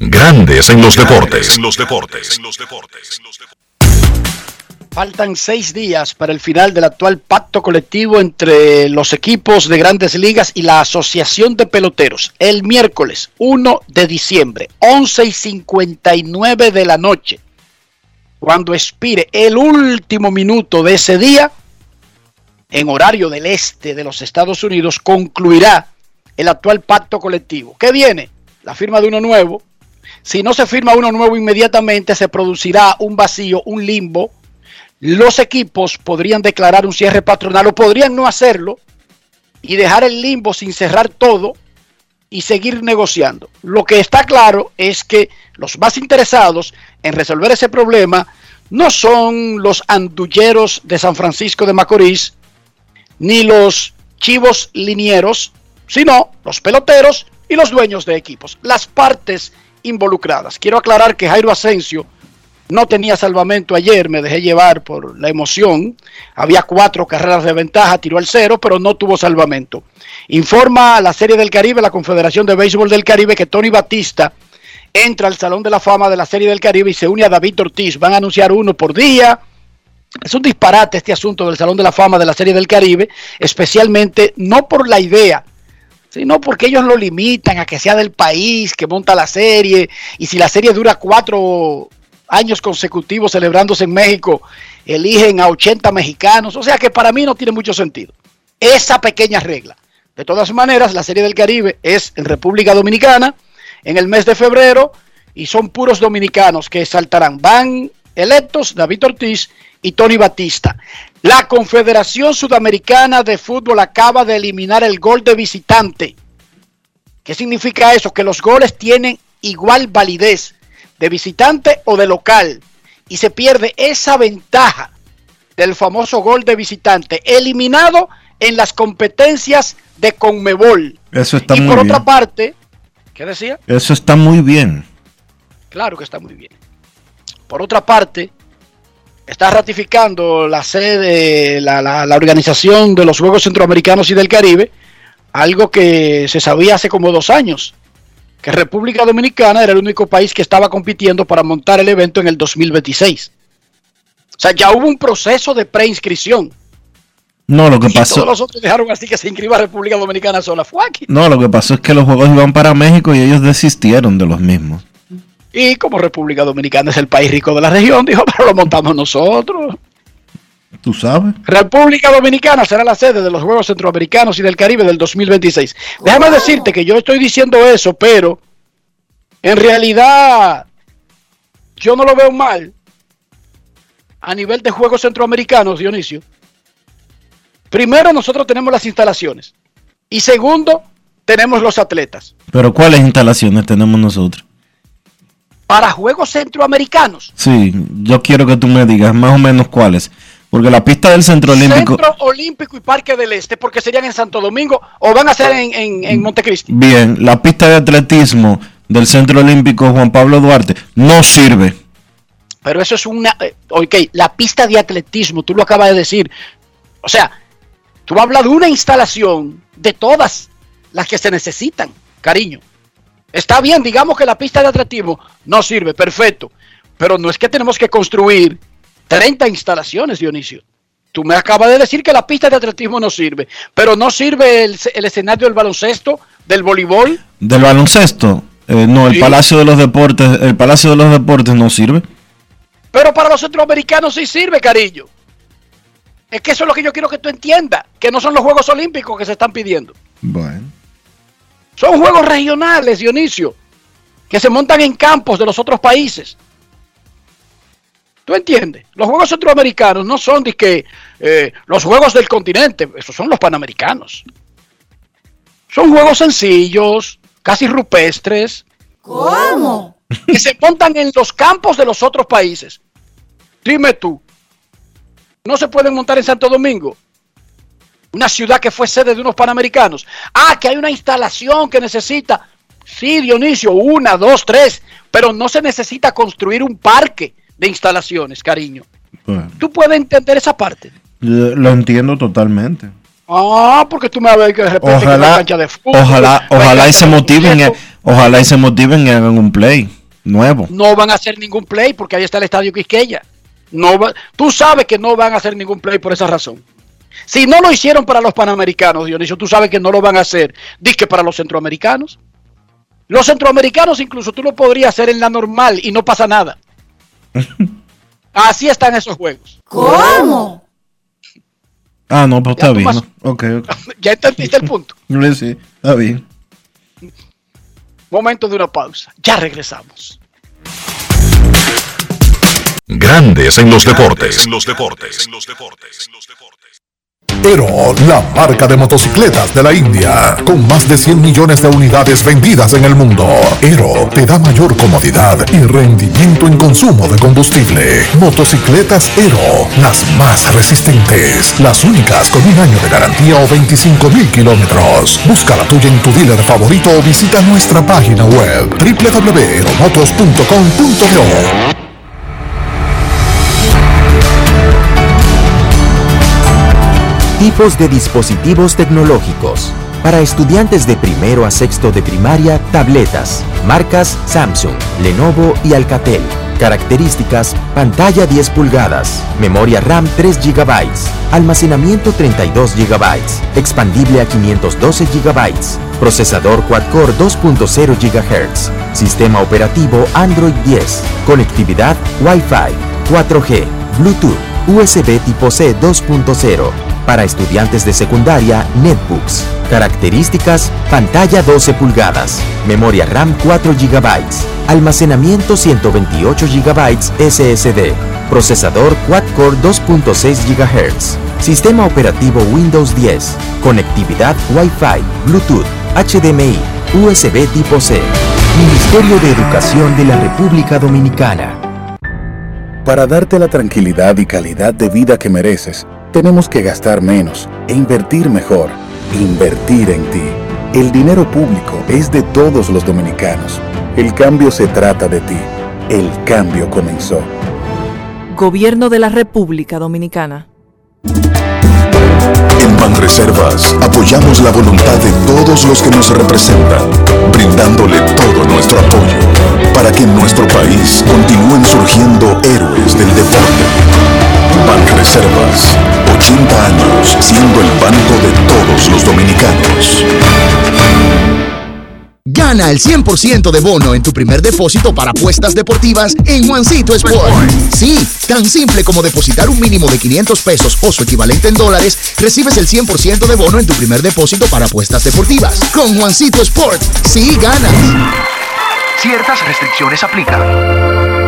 Speaker 2: Grandes en los deportes. los deportes.
Speaker 4: Faltan seis días para el final del actual pacto colectivo entre los equipos de grandes ligas y la Asociación de Peloteros. El miércoles 1 de diciembre, 11 y 59 de la noche, cuando expire el último minuto de ese día, en horario del este de los Estados Unidos, concluirá el actual pacto colectivo. ¿Qué viene? La firma de uno nuevo, si no se firma uno nuevo inmediatamente, se producirá un vacío, un limbo. Los equipos podrían declarar un cierre patronal o podrían no hacerlo y dejar el limbo sin cerrar todo y seguir negociando. Lo que está claro es que los más interesados en resolver ese problema no son los andulleros de San Francisco de Macorís, ni los chivos linieros, sino los peloteros y los dueños de equipos. Las partes involucradas. Quiero aclarar que Jairo Asensio No tenía salvamento ayer, me dejé llevar por la emoción. Había cuatro carreras de ventaja, tiró al cero, pero no tuvo salvamento. Informa a la Serie del Caribe, la Confederación de Béisbol del Caribe, que Tony Batista entra al Salón de la Fama de la Serie del Caribe y se une a David Ortiz. Van a anunciar uno por día. Es un disparate este asunto del Salón de la Fama de la Serie del Caribe, especialmente no por la idea, sino porque ellos lo limitan a que sea del país que monta la serie. Y si la serie dura cuatro años consecutivos celebrándose en México, eligen a 80 mexicanos. O sea que para mí no tiene mucho sentido esa pequeña regla. De todas maneras, la Serie del Caribe es en República Dominicana en el mes de febrero y son puros dominicanos que saltarán. Van electos David Ortiz y Tony Batista. La Confederación Sudamericana de Fútbol acaba de eliminar el gol de visitante. ¿Qué significa eso? Que los goles tienen igual validez de visitante o de local. Y se pierde esa ventaja del famoso gol de visitante, eliminado en las competencias de Conmebol.
Speaker 1: Eso está
Speaker 4: y
Speaker 1: muy
Speaker 4: por
Speaker 1: bien.
Speaker 4: otra parte, ¿qué decía?
Speaker 1: Eso está muy bien.
Speaker 4: Claro que está muy bien. Por otra parte, está ratificando la sede, la, la- la organización de los Juegos Centroamericanos y del Caribe, algo que se sabía hace como dos años, que República Dominicana era el único país que estaba compitiendo para montar el evento en el 2026. O sea, ya hubo un proceso de preinscripción.
Speaker 1: No, lo que
Speaker 4: Y todos
Speaker 1: pasó,
Speaker 4: los otros dejaron así que se inscriba República Dominicana sola. Fue aquí.
Speaker 1: no, lo que pasó es que los juegos iban para México y ellos desistieron de los mismos.
Speaker 4: Y como República Dominicana es el país rico de la región, dijo, pero lo montamos nosotros.
Speaker 1: ¿Tú sabes?
Speaker 4: República Dominicana será la sede de los Juegos Centroamericanos y del Caribe del 2026. Déjame decirte que yo estoy diciendo eso, pero en realidad yo no lo veo mal a nivel de Juegos Centroamericanos, Dionisio. Primero, nosotros tenemos las instalaciones. Y segundo, tenemos los atletas.
Speaker 1: Pero ¿cuáles instalaciones tenemos nosotros?
Speaker 4: Para Juegos Centroamericanos,
Speaker 1: Sí, yo quiero que tú me digas más o menos cuáles. Porque la pista del Centro Olímpico,
Speaker 4: Centro Olímpico y Parque del Este, porque serían en Santo Domingo o van a ser en, en, en Montecristi.
Speaker 1: bien, la pista de atletismo del Centro Olímpico Juan Pablo Duarte no sirve.
Speaker 4: Pero eso es una. eh, ok, la pista de atletismo, tú lo acabas de decir. O sea, tú hablas de una instalación de todas las que se necesitan, cariño. Está bien, digamos que la pista de atletismo no sirve, perfecto. Pero no es que tenemos que construir 30 instalaciones, Dionisio. Tú me acabas de decir que la pista de atletismo no sirve, pero no sirve el, el escenario del baloncesto, del voleibol.
Speaker 1: Del baloncesto, eh, no, el. Palacio de los Deportes, el Palacio de los Deportes no sirve.
Speaker 4: Pero para los centroamericanos sí sirve, cariño. Es que eso es lo que yo quiero que tú entiendas, que no son los Juegos Olímpicos que se están pidiendo.
Speaker 1: Bueno.
Speaker 4: Son juegos regionales, Dionisio, que se montan en campos de los otros países. ¿Tú entiendes? Los Juegos Centroamericanos no son de que eh, los Juegos del continente, esos son los Panamericanos. Son juegos sencillos, casi rupestres.
Speaker 3: ¿Cómo?
Speaker 4: Que se montan en los campos de los otros países. Dime tú, ¿no se pueden montar en Santo Domingo? Una ciudad que fue sede de unos panamericanos. Ah, que hay una instalación que necesita. Sí, Dionisio, una, dos, tres. Pero no se necesita construir un parque de instalaciones, cariño.
Speaker 1: Bueno,
Speaker 4: ¿Tú puedes entender esa parte?
Speaker 1: lo entiendo totalmente.
Speaker 4: Ah, porque tú me vas a ver que de repente que una
Speaker 1: Ojalá,
Speaker 4: cancha de fútbol,
Speaker 1: ojalá,
Speaker 4: una
Speaker 1: ojalá y se motiven, ojalá y se motiven y hagan un play nuevo.
Speaker 4: no van a hacer ningún play porque ahí está el estadio Quisqueya. No va, tú sabes que no van a hacer ningún play por esa razón. Si no lo hicieron para los panamericanos, Dionisio, tú sabes que no lo van a hacer. Dice que para los centroamericanos. Los centroamericanos incluso tú lo podrías hacer en la normal y no pasa nada. Así están esos juegos.
Speaker 3: ¿Cómo?
Speaker 1: Ah, no, pues está bien.
Speaker 4: más-
Speaker 1: ¿no? Ok, ok.
Speaker 4: ¿Ya entendiste el punto?
Speaker 1: Sí, sí, está bien.
Speaker 4: Momento de una pausa. Ya regresamos.
Speaker 2: Grandes en los deportes.
Speaker 7: En los deportes. En los deportes. Ero, la marca de motocicletas de la India, con más de 100 millones de unidades vendidas en el mundo. Ero te da mayor comodidad y rendimiento en consumo de combustible. Motocicletas Ero, las más resistentes, las únicas con un año de garantía o 25 mil kilómetros. Busca la tuya en tu dealer favorito o visita nuestra página web www.eromotos.com.do.
Speaker 14: Tipos de dispositivos tecnológicos. Para estudiantes de primero a sexto de primaria, tabletas. Marcas Samsung, Lenovo y Alcatel. Características, pantalla 10 pulgadas, memoria RAM 3 GB, almacenamiento 32 GB, expandible a 512 GB, procesador quad-core 2.0 GHz, sistema operativo Android 10, conectividad Wi-Fi, 4G, Bluetooth, USB tipo C 2.0. Para estudiantes de secundaria, netbooks. Características, pantalla 12 pulgadas, memoria RAM 4 GB, almacenamiento 128 GB SSD, procesador quad-core 2.6 GHz, sistema operativo Windows 10, conectividad Wi-Fi, Bluetooth, HDMI, USB tipo C. Ministerio de Educación de la República Dominicana.
Speaker 15: Para darte la tranquilidad y calidad de vida que mereces, tenemos que gastar menos e invertir mejor. Invertir en ti. El dinero público es de todos los dominicanos. El cambio se trata de ti. El cambio comenzó.
Speaker 16: Gobierno de la República Dominicana.
Speaker 17: En Banreservas apoyamos la voluntad de todos los que nos representan, brindándole todo nuestro apoyo para que en nuestro país continúen surgiendo héroes del deporte. Banreservas, 80 años siendo el banco de todos los dominicanos.
Speaker 18: Gana el 100% de bono en tu primer depósito para apuestas deportivas en Juancito Sport. Sí, tan simple como depositar un mínimo de 500 pesos o su equivalente en dólares, recibes el 100% de bono en tu primer depósito para apuestas deportivas. Con Juancito Sport, sí ganas.
Speaker 19: Ciertas restricciones aplican.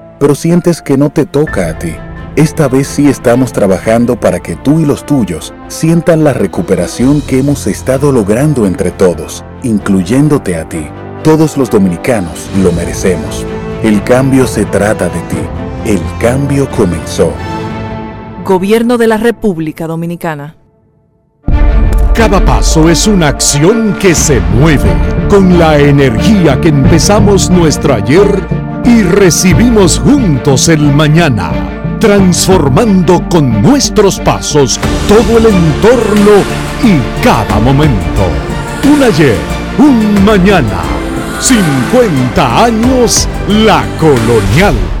Speaker 15: pero sientes que no te toca a ti. Esta vez sí estamos trabajando para que tú y los tuyos sientan la recuperación que hemos estado logrando entre todos, incluyéndote a ti. Todos los dominicanos lo merecemos. El cambio se trata de ti. El cambio comenzó.
Speaker 16: Gobierno de la República Dominicana.
Speaker 20: Cada paso es una acción que se mueve con la energía que empezamos nuestro ayer y recibimos juntos el mañana transformando con nuestros pasos todo el entorno y cada momento. Un ayer, un mañana, 50 años la colonial.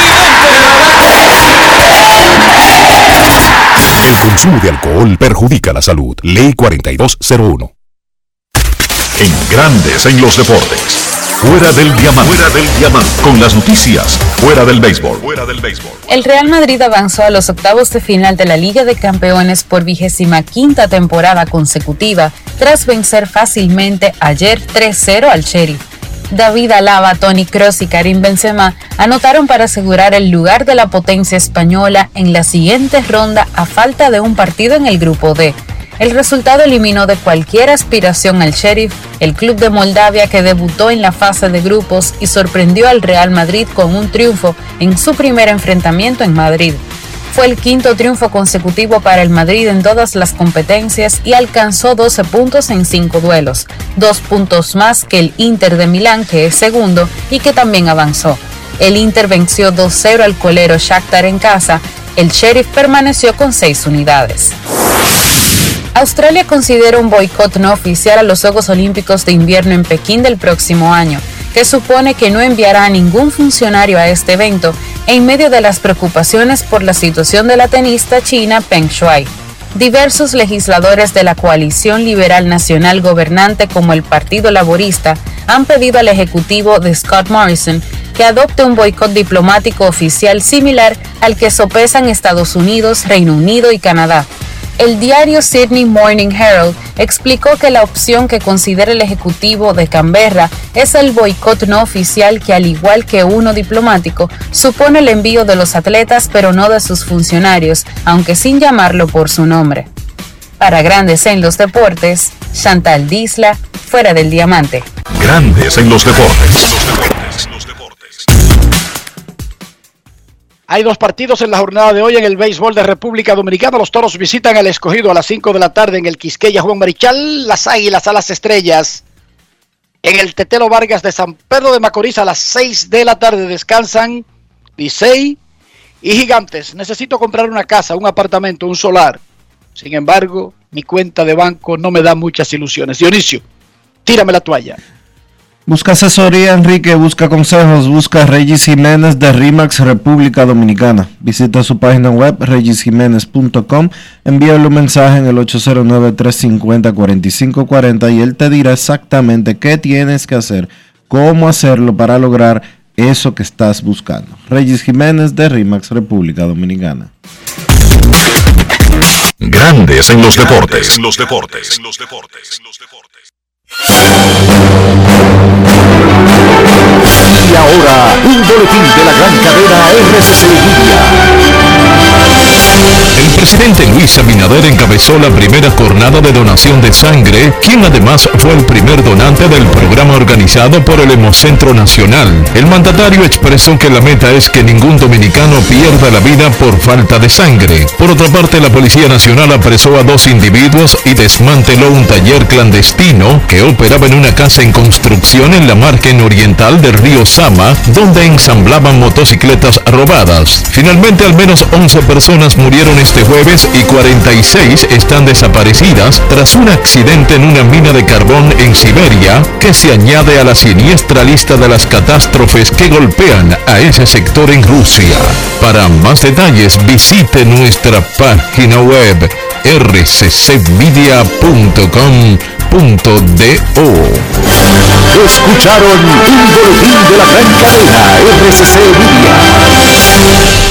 Speaker 2: El consumo de alcohol perjudica la salud. Ley 4201. En Grandes en los deportes. Fuera del diamante. Fuera del diamante. Con las noticias. Fuera del béisbol. Fuera del béisbol.
Speaker 21: El Real Madrid avanzó a los octavos de final de la Liga de Campeones por vigésima quinta temporada consecutiva tras vencer fácilmente ayer 3-0 al Sheriff. David Alaba, Tony Kroos y Karim Benzema anotaron para asegurar el lugar de la potencia española en la siguiente ronda a falta de un partido en el grupo D. El resultado eliminó de cualquier aspiración al Sheriff, el club de Moldavia que debutó en la fase de grupos y sorprendió al Real Madrid con un triunfo en su primer enfrentamiento en Madrid. Fue el quinto triunfo consecutivo para el Madrid en todas las competencias y alcanzó 12 puntos en 5 duelos, dos puntos más que el Inter de Milán, que es segundo y que también avanzó. El Inter venció 2-0 al colero Shakhtar en casa, el Sheriff permaneció con 6 unidades. Australia considera un boicot no oficial a los Juegos Olímpicos de Invierno en Pekín del próximo año, que supone que no enviará a ningún funcionario a este evento en medio de las preocupaciones por la situación de la tenista china Peng Shuai. Diversos legisladores de la coalición liberal nacional gobernante como el Partido Laborista han pedido al Ejecutivo de Scott Morrison que adopte un boicot diplomático oficial similar al que sopesan Estados Unidos, Reino Unido y Canadá. El diario Sydney Morning Herald explicó que la opción que considera el Ejecutivo de Canberra es el boicot no oficial que, al igual que uno diplomático, supone el envío de los atletas pero no de sus funcionarios, aunque sin llamarlo por su nombre. Para Grandes en los Deportes, Chantal Disla, fuera del diamante.
Speaker 2: Grandes en los deportes.
Speaker 4: Hay dos partidos en la jornada de hoy en el béisbol de República Dominicana. Los toros visitan al escogido a las 5 de la tarde en el Quisqueya Juan Marichal. Las águilas a las estrellas. En el Tetelo Vargas de San Pedro de Macorís a las 6 de la tarde descansan Licey y Gigantes. Necesito comprar una casa, un apartamento, un solar. Sin embargo, mi cuenta de banco no me da muchas ilusiones. Dionisio, tírame la toalla.
Speaker 1: Busca asesoría, Enrique, busca consejos, busca Regis Jiménez de RIMAX República Dominicana. Visita su página web regisjiménez.com, envíale un mensaje en el 809-350-4540 y él te dirá exactamente qué tienes que hacer, cómo hacerlo para lograr eso que estás buscando. Regis Jiménez de RIMAX República Dominicana.
Speaker 2: Grandes en los deportes. En los deportes. En los deportes.
Speaker 22: Y ahora, un boletín de la gran cadena RCC
Speaker 23: El presidente Luis Abinader encabezó la primera jornada de donación de sangre, quien además fue el primer donante del programa organizado por el Hemocentro Nacional. El mandatario expresó que la meta es que ningún dominicano pierda la vida por falta de sangre. Por otra parte, la Policía Nacional apresó a dos individuos y desmanteló un taller clandestino que operaba en una casa en construcción en la margen oriental del río Sama, donde ensamblaban motocicletas robadas. Finalmente, al menos 11 personas murieron este jueves y 46 están desaparecidas tras un accidente en una mina de carbón en Siberia que se añade a la siniestra lista de las catástrofes que golpean a ese sector en Rusia. Para más detalles visite nuestra página web rccmedia.com.do.
Speaker 22: Escucharon un boletín de la gran cadena RCC Media.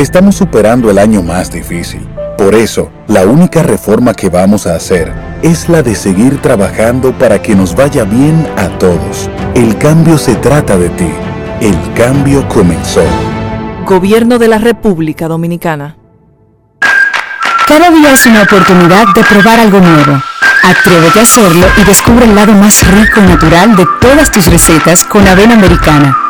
Speaker 15: Estamos superando el año más difícil. Por eso, la única reforma que vamos a hacer es la de seguir trabajando para que nos vaya bien a todos. El cambio se trata de ti. El cambio comenzó.
Speaker 16: Gobierno de la República Dominicana.
Speaker 24: Cada día es una oportunidad de probar algo nuevo. Atrévete a hacerlo y descubre el lado más rico y natural de todas tus recetas con avena americana.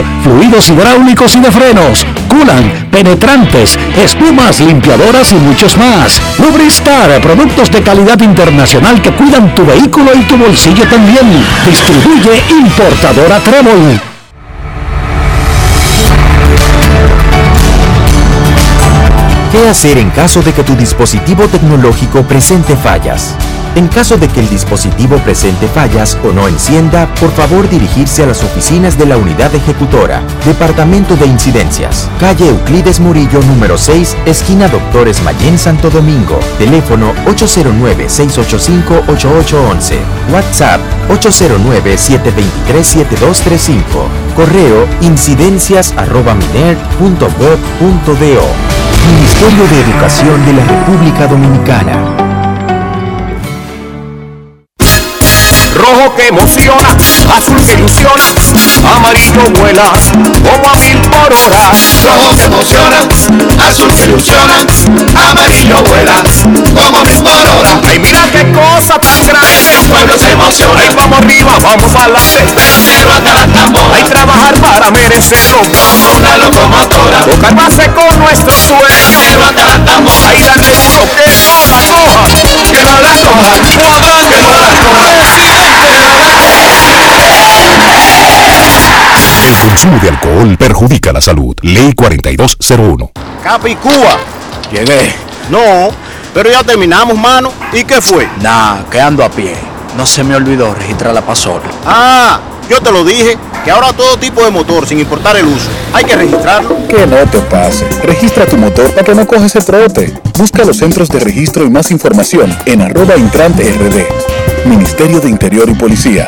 Speaker 25: fluidos hidráulicos y de frenos, culan, penetrantes, espumas, limpiadoras y muchos más. Lubristar, productos de calidad internacional que cuidan tu vehículo y tu bolsillo también. Distribuye importadora Trébol.
Speaker 14: ¿Qué hacer en caso de que tu dispositivo tecnológico presente fallas? En caso de que el dispositivo presente fallas o no encienda, por favor dirigirse a las oficinas de la unidad ejecutora, Departamento de Incidencias, calle Euclides Murillo número 6, esquina Doctores Mayén Santo Domingo, teléfono 809-685-8811, WhatsApp 809-723-7235, correo incidencias.miner.gov.do, Ministerio de Educación de la República Dominicana.
Speaker 26: Emociona, azul que ilusiona, amarillo vuela como a mil por hora.
Speaker 27: Rojo que emociona, azul que ilusiona, amarillo vuela como a mil por hora.
Speaker 26: Ay, mira qué cosa tan grande.
Speaker 27: El pueblo se emociona.
Speaker 26: Ay, vamos arriba, vamos adelante.
Speaker 27: Pero hasta la tambora.
Speaker 26: Hay trabajar para merecerlo.
Speaker 27: Como una locomotora.
Speaker 26: Tocar base con nuestro sueño.
Speaker 27: Pero hasta la tambora.
Speaker 26: Hay darle duro que no la coja.
Speaker 27: Que no la coja.
Speaker 2: Consumo de alcohol perjudica la salud. Ley 4201.
Speaker 28: Capicúa.
Speaker 29: Llegué.
Speaker 28: No, pero ya terminamos, mano. ¿Y qué fue?
Speaker 29: Nah, que ando a pie. No se me olvidó registrar la pasola.
Speaker 28: Ah, yo te lo dije, que ahora todo tipo de motor, sin importar el uso, hay que registrarlo.
Speaker 15: Que no te pase. Registra tu motor para que no coges el trote. Busca los centros de registro y más información en arroba intrante rd. Ministerio de Interior y Policía.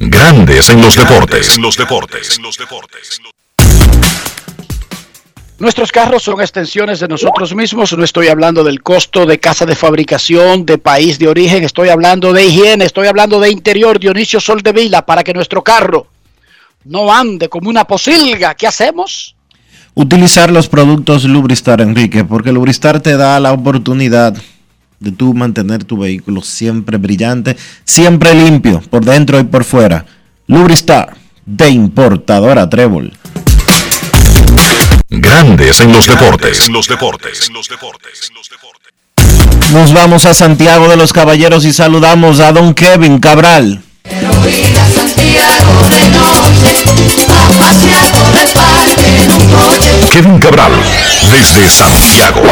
Speaker 2: Grandes en los deportes. En los deportes.
Speaker 4: Nuestros carros son extensiones de nosotros mismos. No estoy hablando del costo de casa de fabricación, de país de origen. Estoy hablando de higiene. Estoy hablando de interior. Dionisio Soldevila, para que nuestro carro no ande como una posilga. ¿Qué hacemos?
Speaker 1: Utilizar los productos Lubristar, Enrique, porque Lubristar te da la oportunidad de tú mantener tu vehículo siempre brillante, siempre limpio, por dentro y por fuera. Lubristar, de importadora Trébol.
Speaker 2: Grandes en los deportes. En los deportes.
Speaker 1: Nos vamos a Santiago de los Caballeros y saludamos a don Kevin Cabral.
Speaker 2: Kevin Cabral, desde Santiago.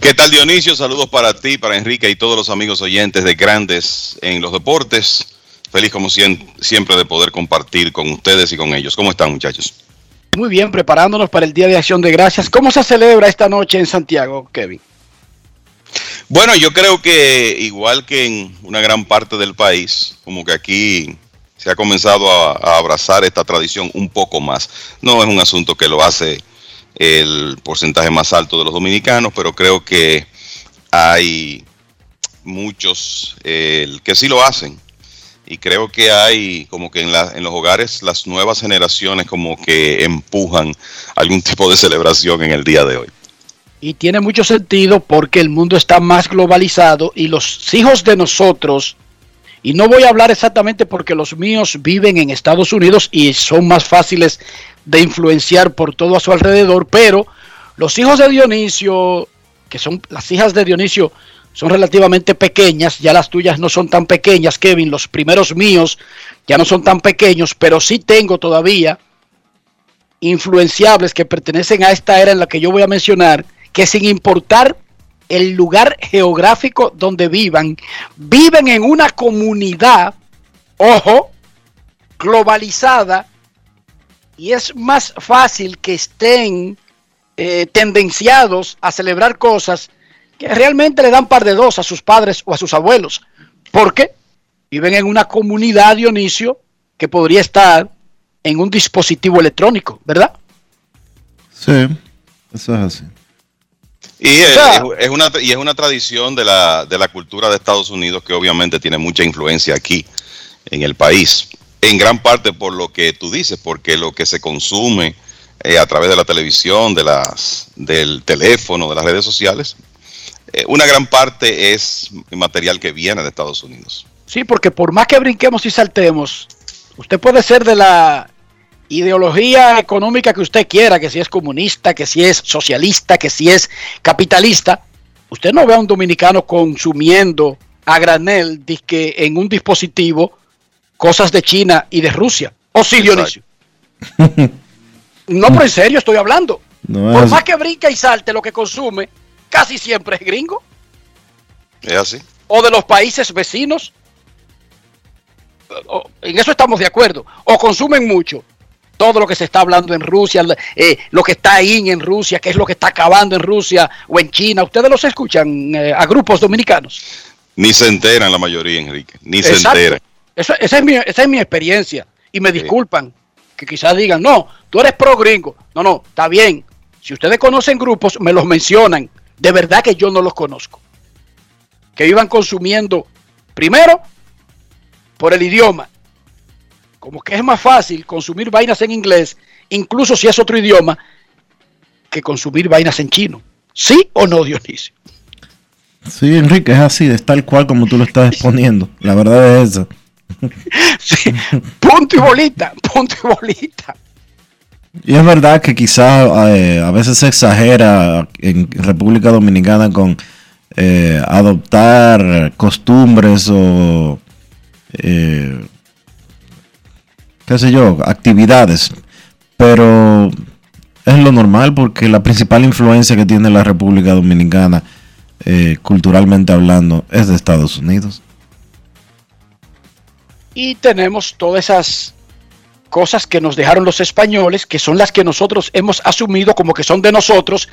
Speaker 30: ¿Qué tal Dionisio? Saludos para ti, para Enrique y todos los amigos oyentes de Grandes en los Deportes. Feliz como sien- siempre de poder compartir con ustedes y con ellos. ¿Cómo están muchachos?
Speaker 4: Muy bien, preparándonos para el Día de Acción de Gracias. ¿Cómo se celebra esta noche en Santiago, Kevin?
Speaker 30: Bueno, yo creo que igual que en una gran parte del país, como que aquí se ha comenzado a, abrazar esta tradición un poco más. No es un asunto que lo hace el porcentaje más alto de los dominicanos, pero creo que hay muchos eh, que sí lo hacen. Y creo que hay como que en, la, en los hogares las nuevas generaciones como que empujan algún tipo de celebración en el día de hoy.
Speaker 4: Y tiene mucho sentido porque el mundo está más globalizado y los hijos de nosotros, y no voy a hablar exactamente porque los míos viven en Estados Unidos y son más fáciles de influenciar por todo a su alrededor, pero los hijos de Dionisio, que son las hijas de Dionisio, son relativamente pequeñas, ya las tuyas no son tan pequeñas, Kevin, los primeros míos ya no son tan pequeños, pero sí tengo todavía influenciables que pertenecen a esta era en la que yo voy a mencionar, que sin importar el lugar geográfico donde vivan, viven en una comunidad, ojo, globalizada, y es más fácil que estén eh, tendenciados a celebrar cosas que realmente le dan par de dos a sus padres o a sus abuelos, porque viven en una comunidad, Dionisio, que podría estar en un dispositivo electrónico, ¿verdad?
Speaker 1: Sí, eso es así.
Speaker 30: Y es, una, y es una tradición de la, de la cultura de Estados Unidos que obviamente tiene mucha influencia aquí en el país. En gran parte por lo que tú dices, porque lo que se consume eh, a través de la televisión, de las, del teléfono, de las redes sociales, eh, una gran parte es material que viene de Estados Unidos.
Speaker 4: Sí, porque por más que brinquemos y saltemos, usted puede ser de la ideología económica que usted quiera, que si es comunista, que si es socialista, que si es capitalista, usted no ve a un dominicano consumiendo a granel en un dispositivo cosas de China y de Rusia. ¿O sí, Dionisio? no, pero en serio estoy hablando. Por más que brinca y salte lo que consume, casi siempre es gringo.
Speaker 30: Es así.
Speaker 4: O de los países vecinos. en eso estamos de acuerdo. O consumen mucho todo lo que se está hablando en Rusia, eh, lo que está ahí en Rusia, qué es lo que está acabando en Rusia o en China. ¿Ustedes los escuchan eh, a grupos dominicanos?
Speaker 30: Ni se enteran la mayoría, Enrique. Ni se enteran.
Speaker 4: esa, es mi, esa es mi experiencia. Y me disculpan que quizás digan, no, tú eres pro gringo. No, no, está bien. Si ustedes conocen grupos, me los mencionan. De verdad que yo no los conozco. Que iban consumiendo, primero, por el idioma como que es más fácil consumir vainas en inglés, incluso si es otro idioma, que consumir vainas en chino. ¿Sí o no, Dionisio?
Speaker 1: Sí, Enrique, es así, es tal cual como tú lo estás exponiendo. La verdad es eso.
Speaker 4: Sí, punto y bolita, punto y bolita.
Speaker 1: Y es verdad que quizás eh, a veces se exagera en República Dominicana con eh, adoptar costumbres o eh, qué sé yo, actividades. Pero es lo normal porque la principal influencia que tiene la República Dominicana, eh, culturalmente hablando, es de Estados Unidos.
Speaker 4: Y tenemos todas esas cosas que nos dejaron los españoles, que son las que nosotros hemos asumido como que son de nosotros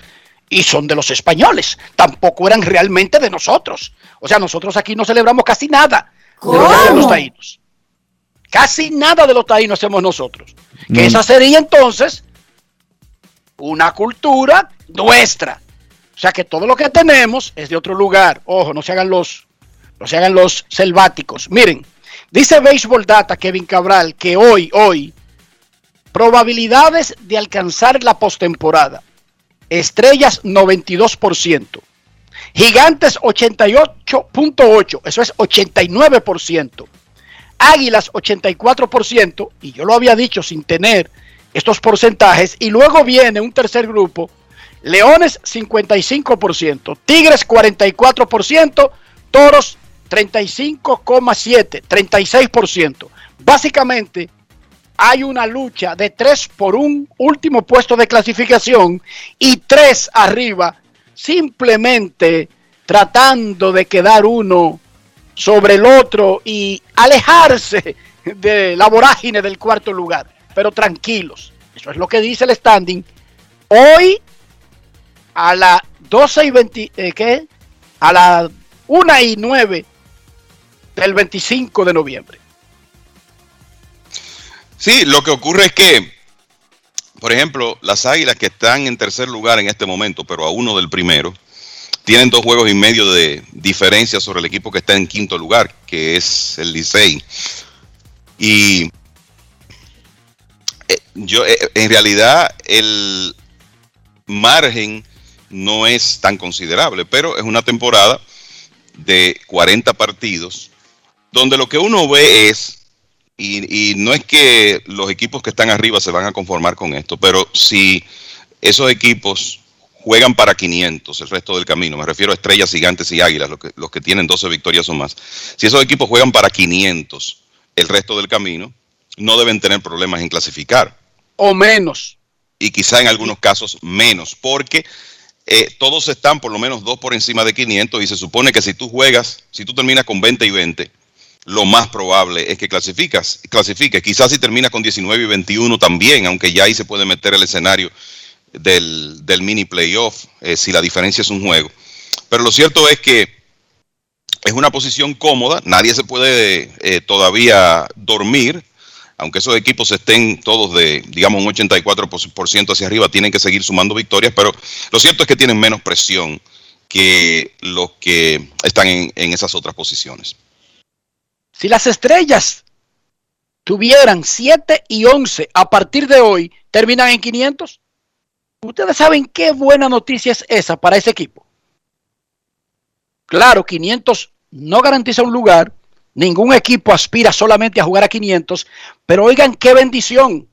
Speaker 4: y son de los españoles. Tampoco eran realmente de nosotros. O sea, nosotros aquí no celebramos casi nada de los taínos. Casi nada de los taínos hacemos nosotros. Que esa sería entonces una cultura nuestra. O sea que todo lo que tenemos es de otro lugar. Ojo, no se hagan los, no se hagan los selváticos. Miren, dice Baseball Data Kevin Cabral que hoy, hoy, probabilidades de alcanzar la postemporada. Estrellas 92%. Gigantes 88.8, eso es 89%. Águilas 84%, y yo lo había dicho sin tener estos porcentajes, y luego viene un tercer grupo, Leones 55%, Tigres 44%, Toros 35,7%, 36%. Básicamente hay una lucha de tres por un último puesto de clasificación y tres arriba, simplemente tratando de quedar uno sobre el otro y alejarse de la vorágine del cuarto lugar, pero tranquilos. Eso es lo que dice el standing. Hoy a las 12 y 20, eh, ¿qué? A las 1 y 9 del 25 de noviembre.
Speaker 30: Sí, lo que ocurre es que, por ejemplo, las águilas que están en tercer lugar en este momento, pero a uno del primero, tienen dos juegos y medio de diferencia sobre el equipo que está en quinto lugar, que es el Licey. Y eh, yo, eh, en realidad, el margen no es tan considerable, pero es una temporada de 40 partidos donde lo que uno ve es, y, y, no es que los equipos que están arriba se van a conformar con esto, pero si esos equipos juegan para 500 el resto del camino, me refiero a estrellas gigantes y águilas, los que, los que tienen 12 victorias o más, si esos equipos juegan para 500 el resto del camino, no deben tener problemas en clasificar.
Speaker 4: O menos.
Speaker 30: Y quizá en algunos casos menos, porque eh, todos están por lo menos dos por encima de 500 y se supone que si tú juegas, si tú terminas con 20 y 20, lo más probable es que clasificas, clasifiques. Quizás si terminas con 19 y 21 también, aunque ya ahí se puede meter el escenario del, del mini playoff, eh, si la diferencia es un juego. Pero lo cierto es que es una posición cómoda, nadie se puede eh, todavía dormir, aunque esos equipos estén todos de, digamos, un 84% hacia arriba, tienen que seguir sumando victorias, pero lo cierto es que tienen menos presión que los que están en, en esas otras posiciones.
Speaker 4: Si las estrellas tuvieran 7 y 11 a partir de hoy, terminan en 500. Ustedes saben qué buena noticia es esa para ese equipo. Claro, 500 no garantiza un lugar, ningún equipo aspira solamente a jugar a 500, pero oigan qué bendición.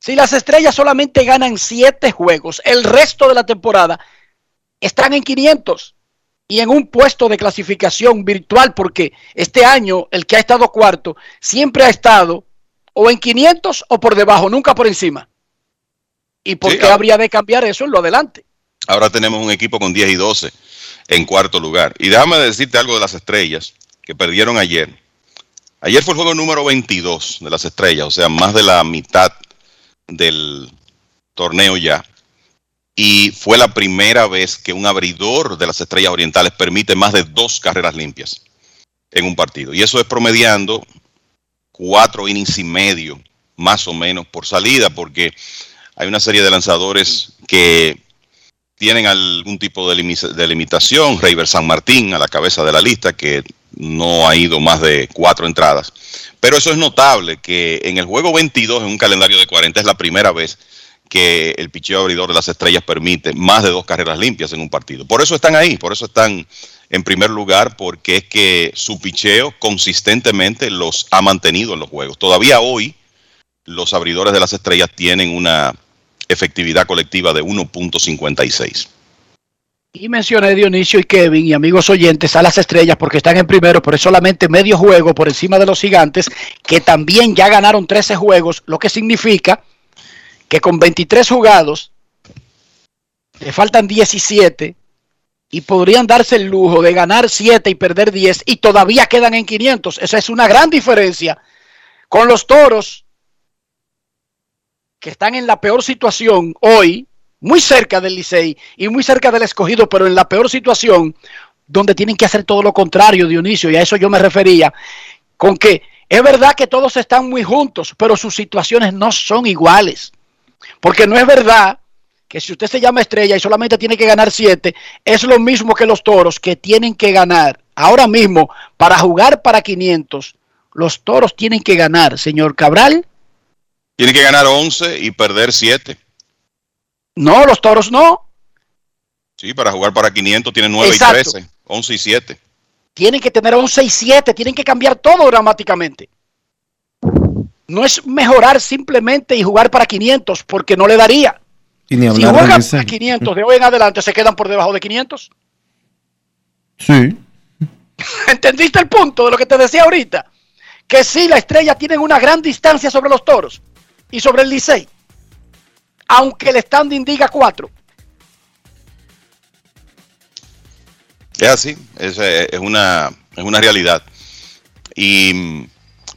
Speaker 4: Si las estrellas solamente ganan 7 juegos, el resto de la temporada están en 500 y en un puesto de clasificación virtual, porque este año el que ha estado cuarto siempre ha estado o en 500 o por debajo, nunca por encima. ¿Y por sí, qué ahora, habría de cambiar eso en lo adelante?
Speaker 30: Ahora tenemos un equipo con 10 y 12 en cuarto lugar. Y déjame decirte algo de las estrellas que perdieron ayer. Ayer fue el juego número 22 de las estrellas, o sea, más de la mitad del torneo ya. Y fue la primera vez que un abridor de las estrellas orientales permite más de dos carreras limpias en un partido. Y eso es promediando cuatro innings y medio, más o menos, por salida, porque hay una serie de lanzadores que tienen algún tipo de, lim de limitación. Reiber San Martín a la cabeza de la lista, que no ha ido más de cuatro entradas. Pero eso es notable, que en el juego 22, en un calendario de 40, es la primera vez que el picheo abridor de las estrellas permite más de dos carreras limpias en un partido. Por eso están ahí, por eso están en primer lugar, porque es que su picheo consistentemente los ha mantenido en los juegos. Todavía hoy los abridores de las estrellas tienen una efectividad colectiva de 1.56.
Speaker 4: Y mencioné Dionisio y Kevin y amigos oyentes a las estrellas porque están en primero, pero es solamente medio juego por encima de los gigantes, que también ya ganaron 13 juegos, lo que significa que con 23 jugados le faltan 17 y podrían darse el lujo de ganar 7 y perder 10 y todavía quedan en 500. Esa es una gran diferencia con los toros que están en la peor situación hoy, muy cerca del Licey y muy cerca del escogido, pero en la peor situación, donde tienen que hacer todo lo contrario, Dionisio, y a eso yo me refería, con que es verdad que todos están muy juntos, pero sus situaciones no son iguales. Porque no es verdad que si usted se llama estrella y solamente tiene que ganar siete, es lo mismo que los toros que tienen que ganar. Ahora mismo, para jugar para 500, los toros tienen que ganar, señor Cabral.
Speaker 30: Tienen que ganar 11 y perder 7.
Speaker 4: No, los toros no.
Speaker 30: Sí, para jugar para 500 tienen 9 Exacto. y 13, 11 y 7.
Speaker 4: Tienen que tener 11 y 7, tienen que cambiar todo dramáticamente. No es mejorar simplemente y jugar para 500 porque no le daría.
Speaker 1: Y ni
Speaker 4: si juegan para 500 de hoy en adelante, ¿se quedan por debajo de 500?
Speaker 1: Sí.
Speaker 4: ¿Entendiste el punto de lo que te decía ahorita? Que sí, la estrella tiene una gran distancia sobre los toros y sobre el Licey. Aunque el standing diga 4.
Speaker 30: Es así, es, es, una, es una realidad. Y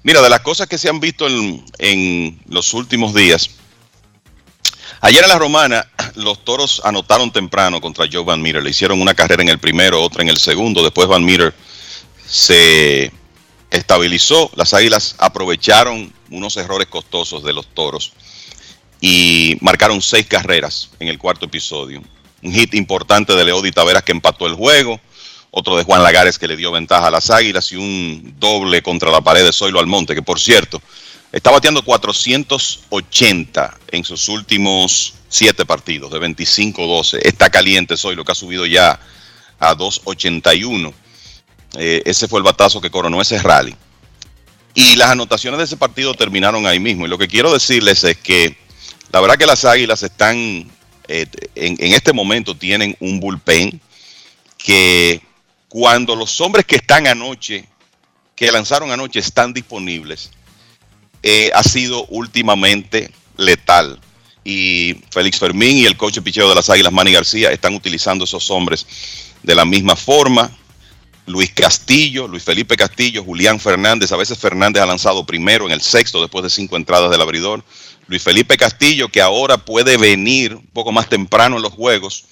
Speaker 30: Mira, de las cosas que se han visto en, en, los últimos días, ayer en la Romana los toros anotaron temprano contra Joe Van Meter, le hicieron una carrera en el primero, otra en el segundo, después Van Meter se estabilizó, las águilas aprovecharon unos errores costosos de los toros y marcaron seis carreras en el cuarto episodio. un hit importante de Leody Taveras que empató el juego, otro de Juan Lagares que le dio ventaja a las Águilas y un doble contra la pared de Zoilo Almonte, que por cierto, está bateando 480 en sus últimos siete partidos, de 25-12. Está caliente Zoilo, que ha subido ya a 281. Eh, ese fue el batazo que coronó ese rally. Y las anotaciones de ese partido terminaron ahí mismo. Y lo que quiero decirles es que la verdad que las Águilas están, eh, en, en, este momento tienen un bullpen que cuando los hombres que están anoche, que lanzaron anoche, están disponibles, eh, ha sido últimamente letal. Y Félix Fermín y el coche picheo de las Águilas, Manny García, están utilizando esos hombres de la misma forma. Luis Castillo, Luis Felipe Castillo, Julián Fernández, a veces Fernández ha lanzado primero en el sexto después de cinco entradas del abridor. Luis Felipe Castillo, que ahora puede venir un poco más temprano en los juegos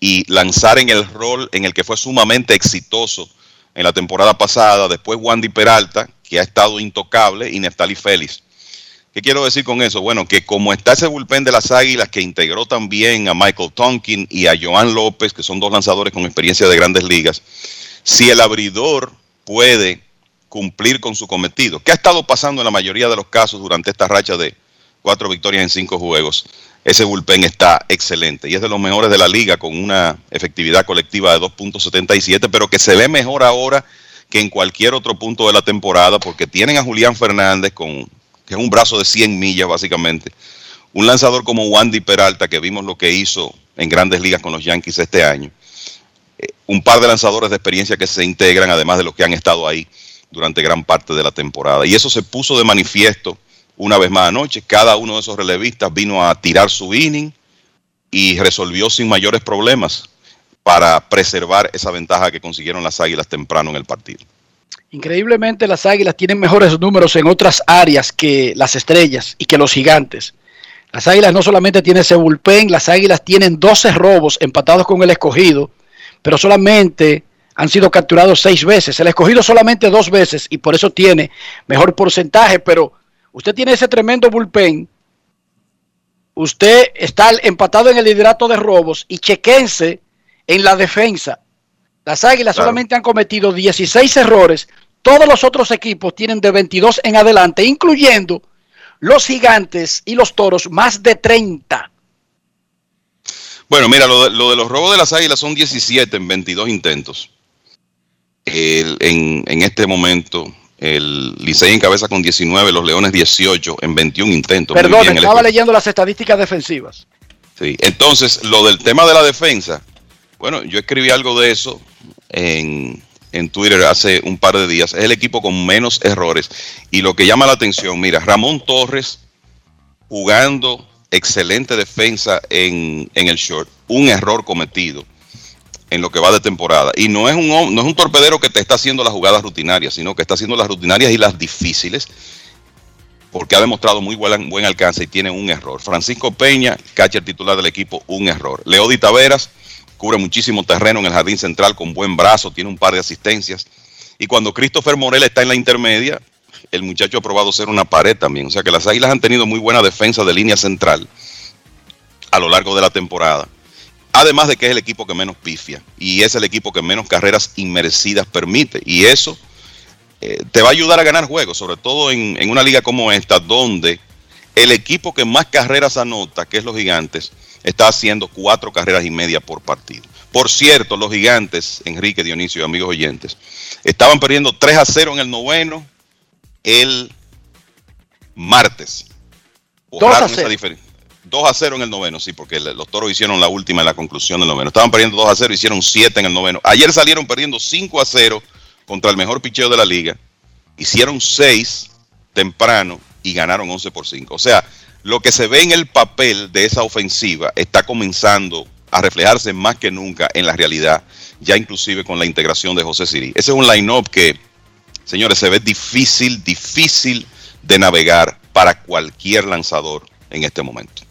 Speaker 30: y lanzar en el rol en el que fue sumamente exitoso en la temporada pasada. Después Wandy Peralta, que ha estado intocable, y Neftali Félix. ¿Qué quiero decir con eso? Bueno, que como está ese bullpen de las Águilas que integró también a Michael Tonkin y a Joan López, que son dos lanzadores con experiencia de grandes ligas, si el abridor puede cumplir con su cometido, ¿qué ha estado pasando en la mayoría de los casos durante esta racha de cuatro victorias en cinco juegos, ese bullpen está excelente y es de los mejores de la liga con una efectividad colectiva de 2.77, pero que se ve mejor ahora que en cualquier otro punto de la temporada porque tienen a Julián Fernández con que es un brazo de 100 millas básicamente. Un lanzador como Wandy Peralta que vimos lo que hizo en grandes ligas con los Yankees este año. Un par de lanzadores de experiencia que se integran además de los que han estado ahí durante gran parte de la temporada. Y eso se puso de manifiesto una vez más anoche. Cada uno de esos relevistas vino a tirar su inning y resolvió sin mayores problemas para preservar esa ventaja que consiguieron las Águilas temprano en el partido.
Speaker 4: Increíblemente las Águilas tienen mejores números en otras áreas que las Estrellas y que los Gigantes. Las Águilas no solamente tienen ese bullpen, las Águilas tienen 12 robos empatados con el escogido, pero solamente han sido capturados seis veces. El escogido solamente dos veces y por eso tiene mejor porcentaje, pero Usted tiene ese tremendo bullpen. Usted está empatado en el liderato de robos y chequense en la defensa. Las Águilas solamente han cometido 16 errores. Todos los otros equipos tienen de 22 en adelante, incluyendo los gigantes y los toros, más de 30.
Speaker 30: Bueno, mira, lo de, los robos de las águilas son 17 en 22 intentos. en, en, este momento, el Licey encabeza con 19, los Leones 18 en 21 intentos.
Speaker 4: Perdón, estaba leyendo las estadísticas defensivas.
Speaker 30: Sí, entonces lo del tema de la defensa, bueno, yo escribí algo de eso en, en Twitter hace un par de días. Es el equipo con menos errores. Y lo que llama la atención, mira, Ramón Torres jugando excelente defensa en, en el short, un error cometido en lo que va de temporada. Y no es, un, no es un torpedero que te está haciendo las jugadas rutinarias, sino que está haciendo las rutinarias y las difíciles, porque ha demostrado muy buen, buen alcance y tiene un error. Francisco Peña, catcher titular del equipo, un error. Leody Taveras cubre muchísimo terreno en el jardín central con buen brazo, tiene un par de asistencias. Y cuando Christopher Morel está en la intermedia, el muchacho ha probado ser una pared también. O sea que las Águilas han tenido muy buena defensa de línea central a lo largo de la temporada. Además de que es el equipo que menos pifia y es el equipo que menos carreras inmerecidas permite. Y eso eh, te va a ayudar a ganar juegos, sobre todo en, una liga como esta, donde el equipo que más carreras anota, que es los gigantes, está haciendo cuatro carreras y media por partido. Por cierto, los gigantes, Enrique Dionisio y amigos oyentes, estaban perdiendo 3 a 0 en el noveno el martes.
Speaker 4: 2 a 0.
Speaker 30: 2 a 0 en el noveno, sí, porque los toros hicieron la última en la conclusión del noveno. Estaban perdiendo 2 a 0, hicieron 7 en el noveno. Ayer salieron perdiendo 5 a 0 contra el mejor picheo de la liga. Hicieron 6 temprano y ganaron 11 por 5. O sea, lo que se ve en el papel de esa ofensiva está comenzando a reflejarse más que nunca en la realidad, ya inclusive con la integración de José Siri. Ese es un line-up que, señores, se ve difícil, difícil de navegar para cualquier lanzador en este momento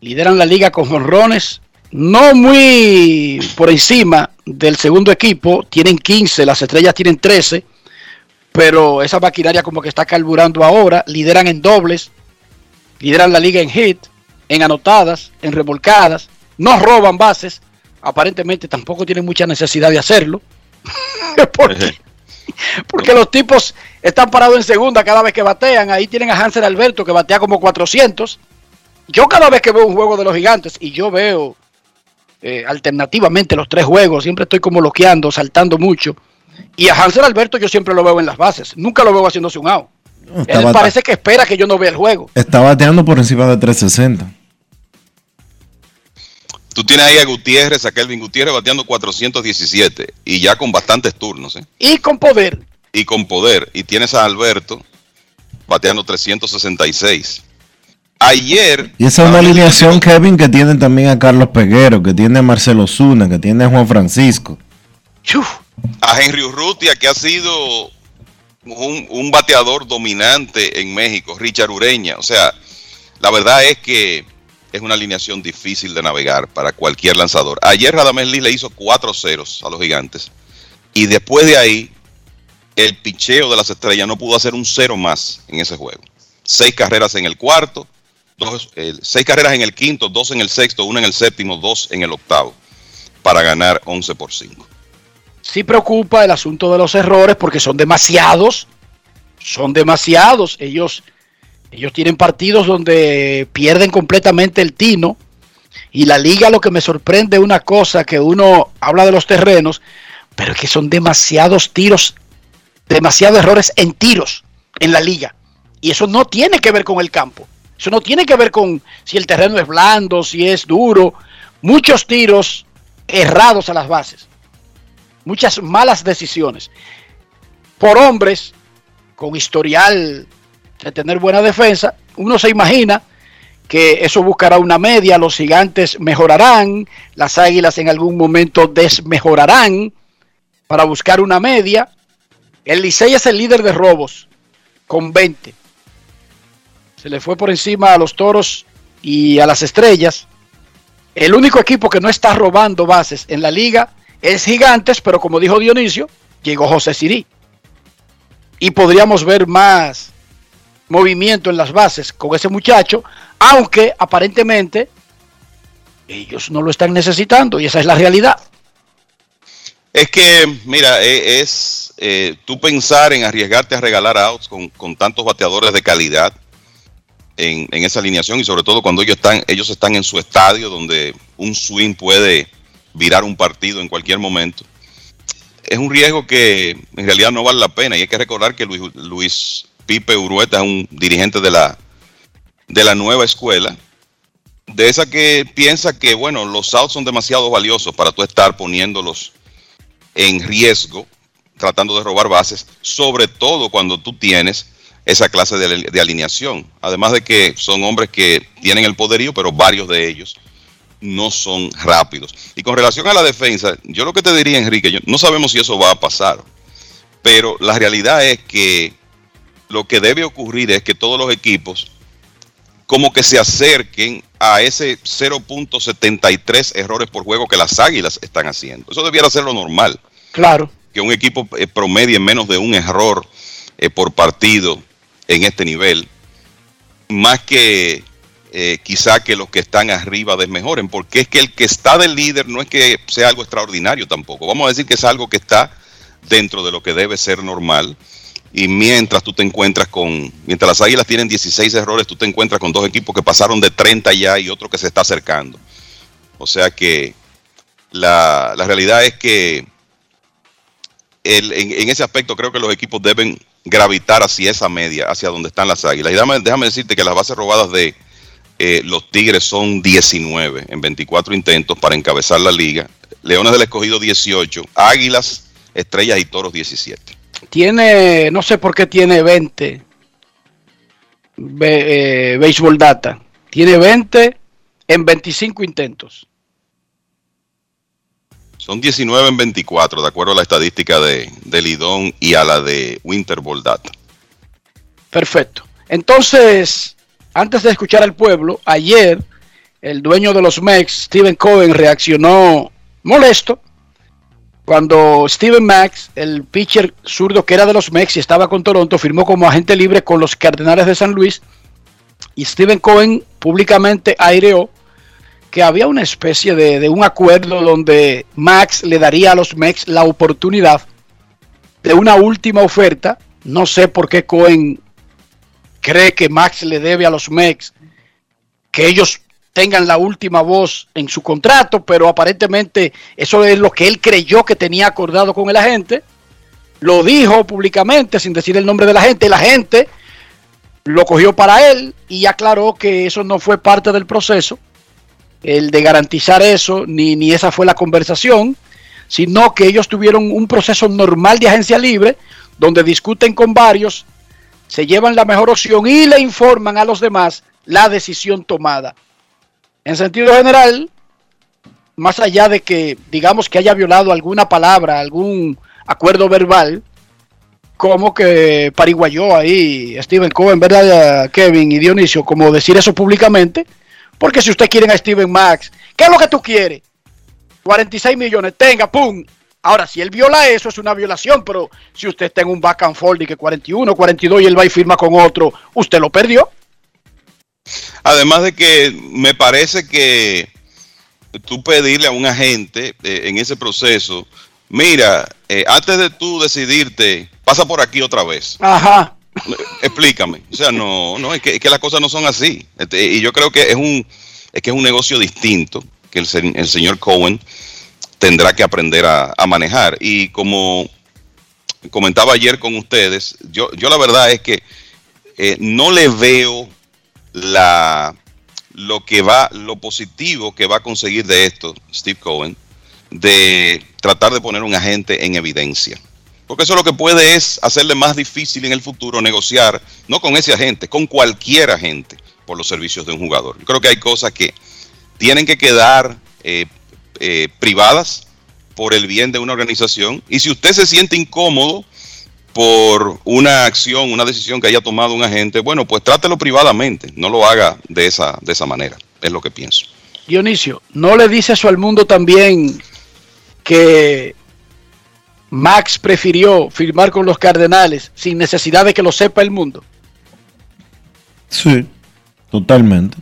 Speaker 4: lideran la liga con jonrones, no muy por encima del segundo equipo, tienen 15, las estrellas tienen 13, pero esa maquinaria como que está carburando ahora, lideran en dobles, lideran la liga en hit, en anotadas, en revolcadas, no roban bases, aparentemente tampoco tienen mucha necesidad de hacerlo. porque, porque los tipos están parados en segunda cada vez que batean. Ahí tienen a Hansel Alberto que batea como 400. Yo cada vez que veo un juego de los gigantes y yo veo eh, alternativamente los tres juegos, siempre estoy como loqueando, saltando mucho. Y a Hansel Alberto yo siempre lo veo en las bases, nunca lo veo haciéndose un out. Él parece que espera que yo no vea el juego.
Speaker 1: Está bateando por encima de 360.
Speaker 30: Tú tienes ahí a Gutiérrez, a Kelvin Gutiérrez bateando 417 y ya con bastantes turnos. ¿eh?
Speaker 4: Y con poder.
Speaker 30: Y con poder. Y tienes a Alberto bateando 366. Ayer.
Speaker 1: Y esa es una alineación, Kevin, que tiene también a Carlos Peguero, que tiene a Marcelo Zuna, que tiene a Juan Francisco.
Speaker 30: A Henry Urrutia, que ha sido un, un, bateador dominante en México, Richard Ureña. O sea, la verdad es que es una alineación difícil de navegar para cualquier lanzador. Ayer Radamés Lee le hizo cuatro ceros a los gigantes. Y después de ahí, el picheo de las estrellas no pudo hacer un cero más en ese juego. Seis carreras en el cuarto, dos, seis carreras en el quinto, dos en el sexto, una en el séptimo, dos en el octavo, para ganar 11 por 5.
Speaker 4: Sí preocupa el asunto de los errores porque son demasiados, son demasiados. Ellos, ellos tienen partidos donde pierden completamente el tino y la liga lo que me sorprende es una cosa que uno habla de los terrenos, pero es que son demasiados tiros, demasiados errores en tiros en la liga. Y eso no tiene que ver con el campo. Eso no tiene que ver con si el terreno es blando, si es duro. Muchos tiros errados a las bases. Muchas malas decisiones. Por hombres con historial de tener buena defensa, uno se imagina que eso buscará una media, los gigantes mejorarán, las águilas en algún momento desmejorarán para buscar una media. El Licey es el líder de robos con 20 se le fue por encima a los toros y a las estrellas. El único equipo que no está robando bases en la liga es Gigantes, pero como dijo Dionisio, llegó José Sirí. Y podríamos ver más movimiento en las bases con ese muchacho, aunque aparentemente ellos no lo están necesitando y esa es la realidad.
Speaker 30: Es que, mira, e, es eh, tú pensar en arriesgarte a regalar outs con, con tantos bateadores de calidad en, esa alineación y sobre todo cuando ellos están, ellos están en su estadio donde un swing puede virar un partido en cualquier momento. Es un riesgo que en realidad no vale la pena y hay que recordar que Luis Pipe Urueta es un dirigente de la, de la nueva escuela, de esa que piensa que, bueno, los outs son demasiado valiosos para tú estar poniéndolos en riesgo, tratando de robar bases, sobre todo cuando tú tienes esa clase de, alineación. Además de que son hombres que tienen el poderío, pero varios de ellos no son rápidos. Y con relación a la defensa, yo lo que te diría, Enrique, no sabemos si eso va a pasar, pero la realidad es que lo que debe ocurrir es que todos los equipos como que se acerquen a ese 0.73 errores por juego que las águilas están haciendo. Eso debiera ser lo normal.
Speaker 4: Claro.
Speaker 1: Que
Speaker 30: un equipo eh, promedie menos de un error eh, por partido en este nivel, más que eh, quizá que los que están arriba desmejoren, porque es que el que está del líder no es que sea algo extraordinario tampoco. Vamos a decir que es algo que está dentro de lo que debe ser normal. Y mientras tú te encuentras con, mientras las águilas tienen 16 errores, tú te encuentras con dos equipos que pasaron de 30 ya y otro que se está acercando. O sea que la, la realidad es que en, ese aspecto creo que los equipos deben gravitar hacia esa media, hacia donde están las águilas. Y déjame, decirte que las bases robadas de eh, los Tigres son 19 en 24 intentos para encabezar la liga. Leones del Escogido 18, Águilas, Estrellas y Toros 17.
Speaker 4: Tiene, no sé por qué tiene 20 be, eh, Baseball Data. Tiene 20 en 25 intentos.
Speaker 30: Son 19 en 24, de acuerdo a la estadística de, de Lidón y a la de Winterball Data.
Speaker 4: Perfecto. Entonces, antes de escuchar al pueblo, ayer el dueño de los Mex, Steven Cohen, reaccionó molesto cuando Steven Max, el pitcher zurdo que era de los Mex y estaba con Toronto, firmó como agente libre con los Cardenales de San Luis. Y Steven Cohen públicamente aireó que había una especie de, un acuerdo donde Max le daría a los Mex la oportunidad de una última oferta. No sé por qué Cohen cree que Max le debe a los Mex que ellos tengan la última voz en su contrato, pero aparentemente eso es lo que él creyó que tenía acordado con el agente. Lo dijo públicamente sin decir el nombre de la gente. La gente lo cogió para él y aclaró que eso no fue parte del proceso, el de garantizar eso, ni, ni esa fue la conversación, sino que ellos tuvieron un proceso normal de agencia libre donde discuten con varios, se llevan la mejor opción y le informan a los demás la decisión tomada. En sentido general, más allá de que digamos que haya violado alguna palabra, algún acuerdo verbal, como que pariguayó ahí Steven Cohen, ¿verdad, Kevin y Dionisio? Como decir eso públicamente, porque si usted quiere a Steven Max, ¿qué es lo que tú quieres? 46 millones, tenga, pum. Ahora, si él viola eso, es una violación, pero si usted está en un back and forth y que 41, 42 y él va y firma con otro, usted lo perdió.
Speaker 30: Además de que me parece que tú pedirle a un agente eh, en ese proceso, mira, eh, antes de tú decidirte, pasa por aquí otra vez.
Speaker 4: Ajá.
Speaker 30: Explícame. O sea, no, no, es que, es que las cosas no son así. Este, y yo creo que es un, es que es un negocio distinto que el, el señor Cohen tendrá que aprender a, a manejar. Y como comentaba ayer con ustedes, yo, yo la verdad es que eh, no le veo la lo que va, lo positivo que va a conseguir de esto, Steve Cohen, de tratar de poner un agente en evidencia. Porque eso lo que puede es hacerle más difícil en el futuro negociar, no con ese agente, con cualquier agente por los servicios de un jugador. Yo creo que hay cosas que tienen que quedar eh, eh, privadas por el bien de una organización. Y si usted se siente incómodo por una acción, una decisión que haya tomado un agente, bueno, pues trátelo privadamente, no lo haga de esa, de esa manera, es lo que pienso.
Speaker 4: Dionisio, ¿no le dice eso al mundo también que Max prefirió firmar con los Cardenales sin necesidad de que lo sepa el mundo?
Speaker 1: Sí, totalmente.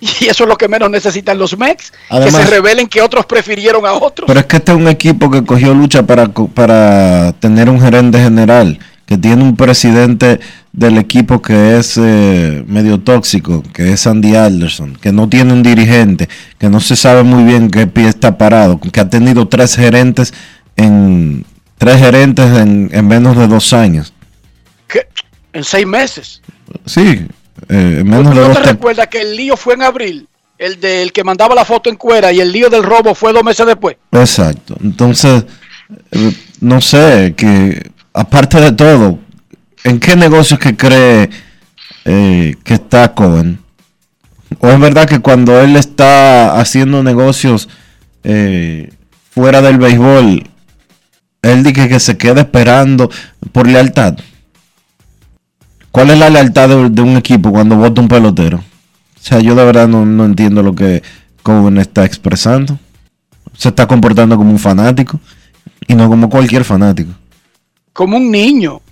Speaker 4: Y eso es lo que menos necesitan los Mex, que se revelen que otros prefirieron a otros.
Speaker 1: Pero es que este es un equipo que cogió lucha para, para tener un gerente general, que tiene un presidente del equipo que es eh, medio tóxico, que es Andy Alderson, que no tiene un dirigente, que no se sabe muy bien qué pie está parado, que ha tenido tres gerentes en tres gerentes en, en menos de dos años.
Speaker 4: ¿Qué? En seis meses.
Speaker 1: Sí, eh, en menos de
Speaker 4: ¿No te recuerdas que el lío fue en abril? El del que mandaba la foto en cuera y el lío del robo fue dos meses después.
Speaker 1: Exacto. Entonces, eh, no sé, que aparte de todo, ¿en qué negocios que cree eh, que está Cohen? ¿O es verdad que cuando él está haciendo negocios eh, fuera del béisbol, él dice que se queda esperando por lealtad? ¿Cuál es la lealtad de, un equipo cuando vota un pelotero? O sea, yo de verdad no, no entiendo lo que Cohen está expresando se está comportando como un fanático y no como cualquier fanático.
Speaker 4: Como un niño.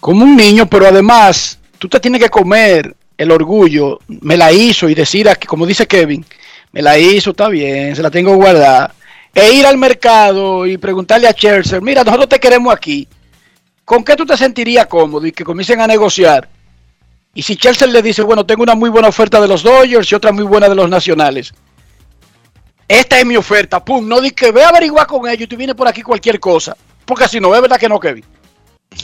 Speaker 4: Como un niño, pero además tú te tienes que comer el orgullo. Me la hizo y decir, aquí, como dice Kevin, me la hizo, está bien, se la tengo guardada. E ir al mercado y preguntarle a Chelsea, mira, nosotros te queremos aquí. ¿Con qué tú te sentirías cómodo y que comiencen a negociar? Y si Chelsea le dice, bueno, tengo una muy buena oferta de los Dodgers y otra muy buena de los Nacionales. Esta es mi oferta, pum, no di que ve a averiguar con ellos y tú vienes por aquí cualquier cosa. Porque así no, es verdad que no, Kevin.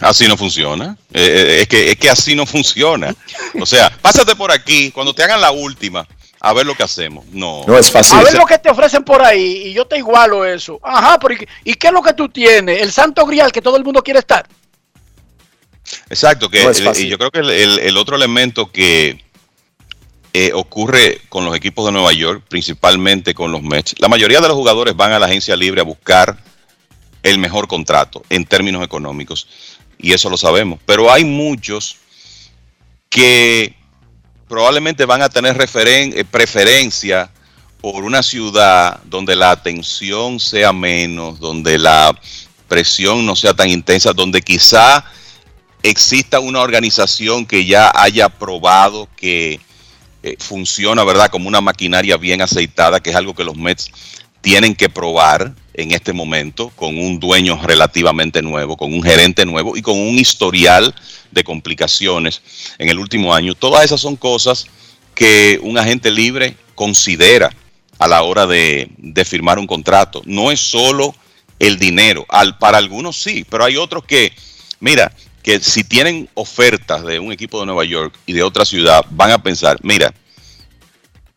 Speaker 30: Así no funciona. Eh, eh, es, que, es que así no funciona. O sea, pásate por aquí, cuando te hagan la última, a ver lo que hacemos. No.
Speaker 28: No es fácil.
Speaker 4: A ver lo que te ofrecen por ahí y yo te igualo eso. Ajá, pero ¿y, qué- ¿y qué es lo que tú tienes? El santo grial que todo el mundo quiere estar.
Speaker 30: Exacto, que
Speaker 28: No
Speaker 30: el- yo creo que el, el- el otro elemento que eh, ocurre con los equipos de Nueva York, principalmente con los Mets, la mayoría de los jugadores van a la agencia libre a buscar el mejor contrato en términos económicos, y eso lo sabemos. Pero hay muchos que probablemente van a tener referen- eh, preferencia por una ciudad donde la atención sea menos, donde la presión no sea tan intensa, donde quizá exista una organización que ya haya probado que eh, funciona, ¿verdad? Como una maquinaria bien aceitada, que es algo que los Mets tienen que probar en este momento con un dueño relativamente nuevo, con un gerente nuevo y con un historial de complicaciones en el último año. Todas esas son cosas que un agente libre considera a la hora de, firmar un contrato. No es solo el dinero, al, para algunos sí, pero hay otros que, mira, que si tienen ofertas de un equipo de Nueva York y de otra ciudad, van a pensar, mira,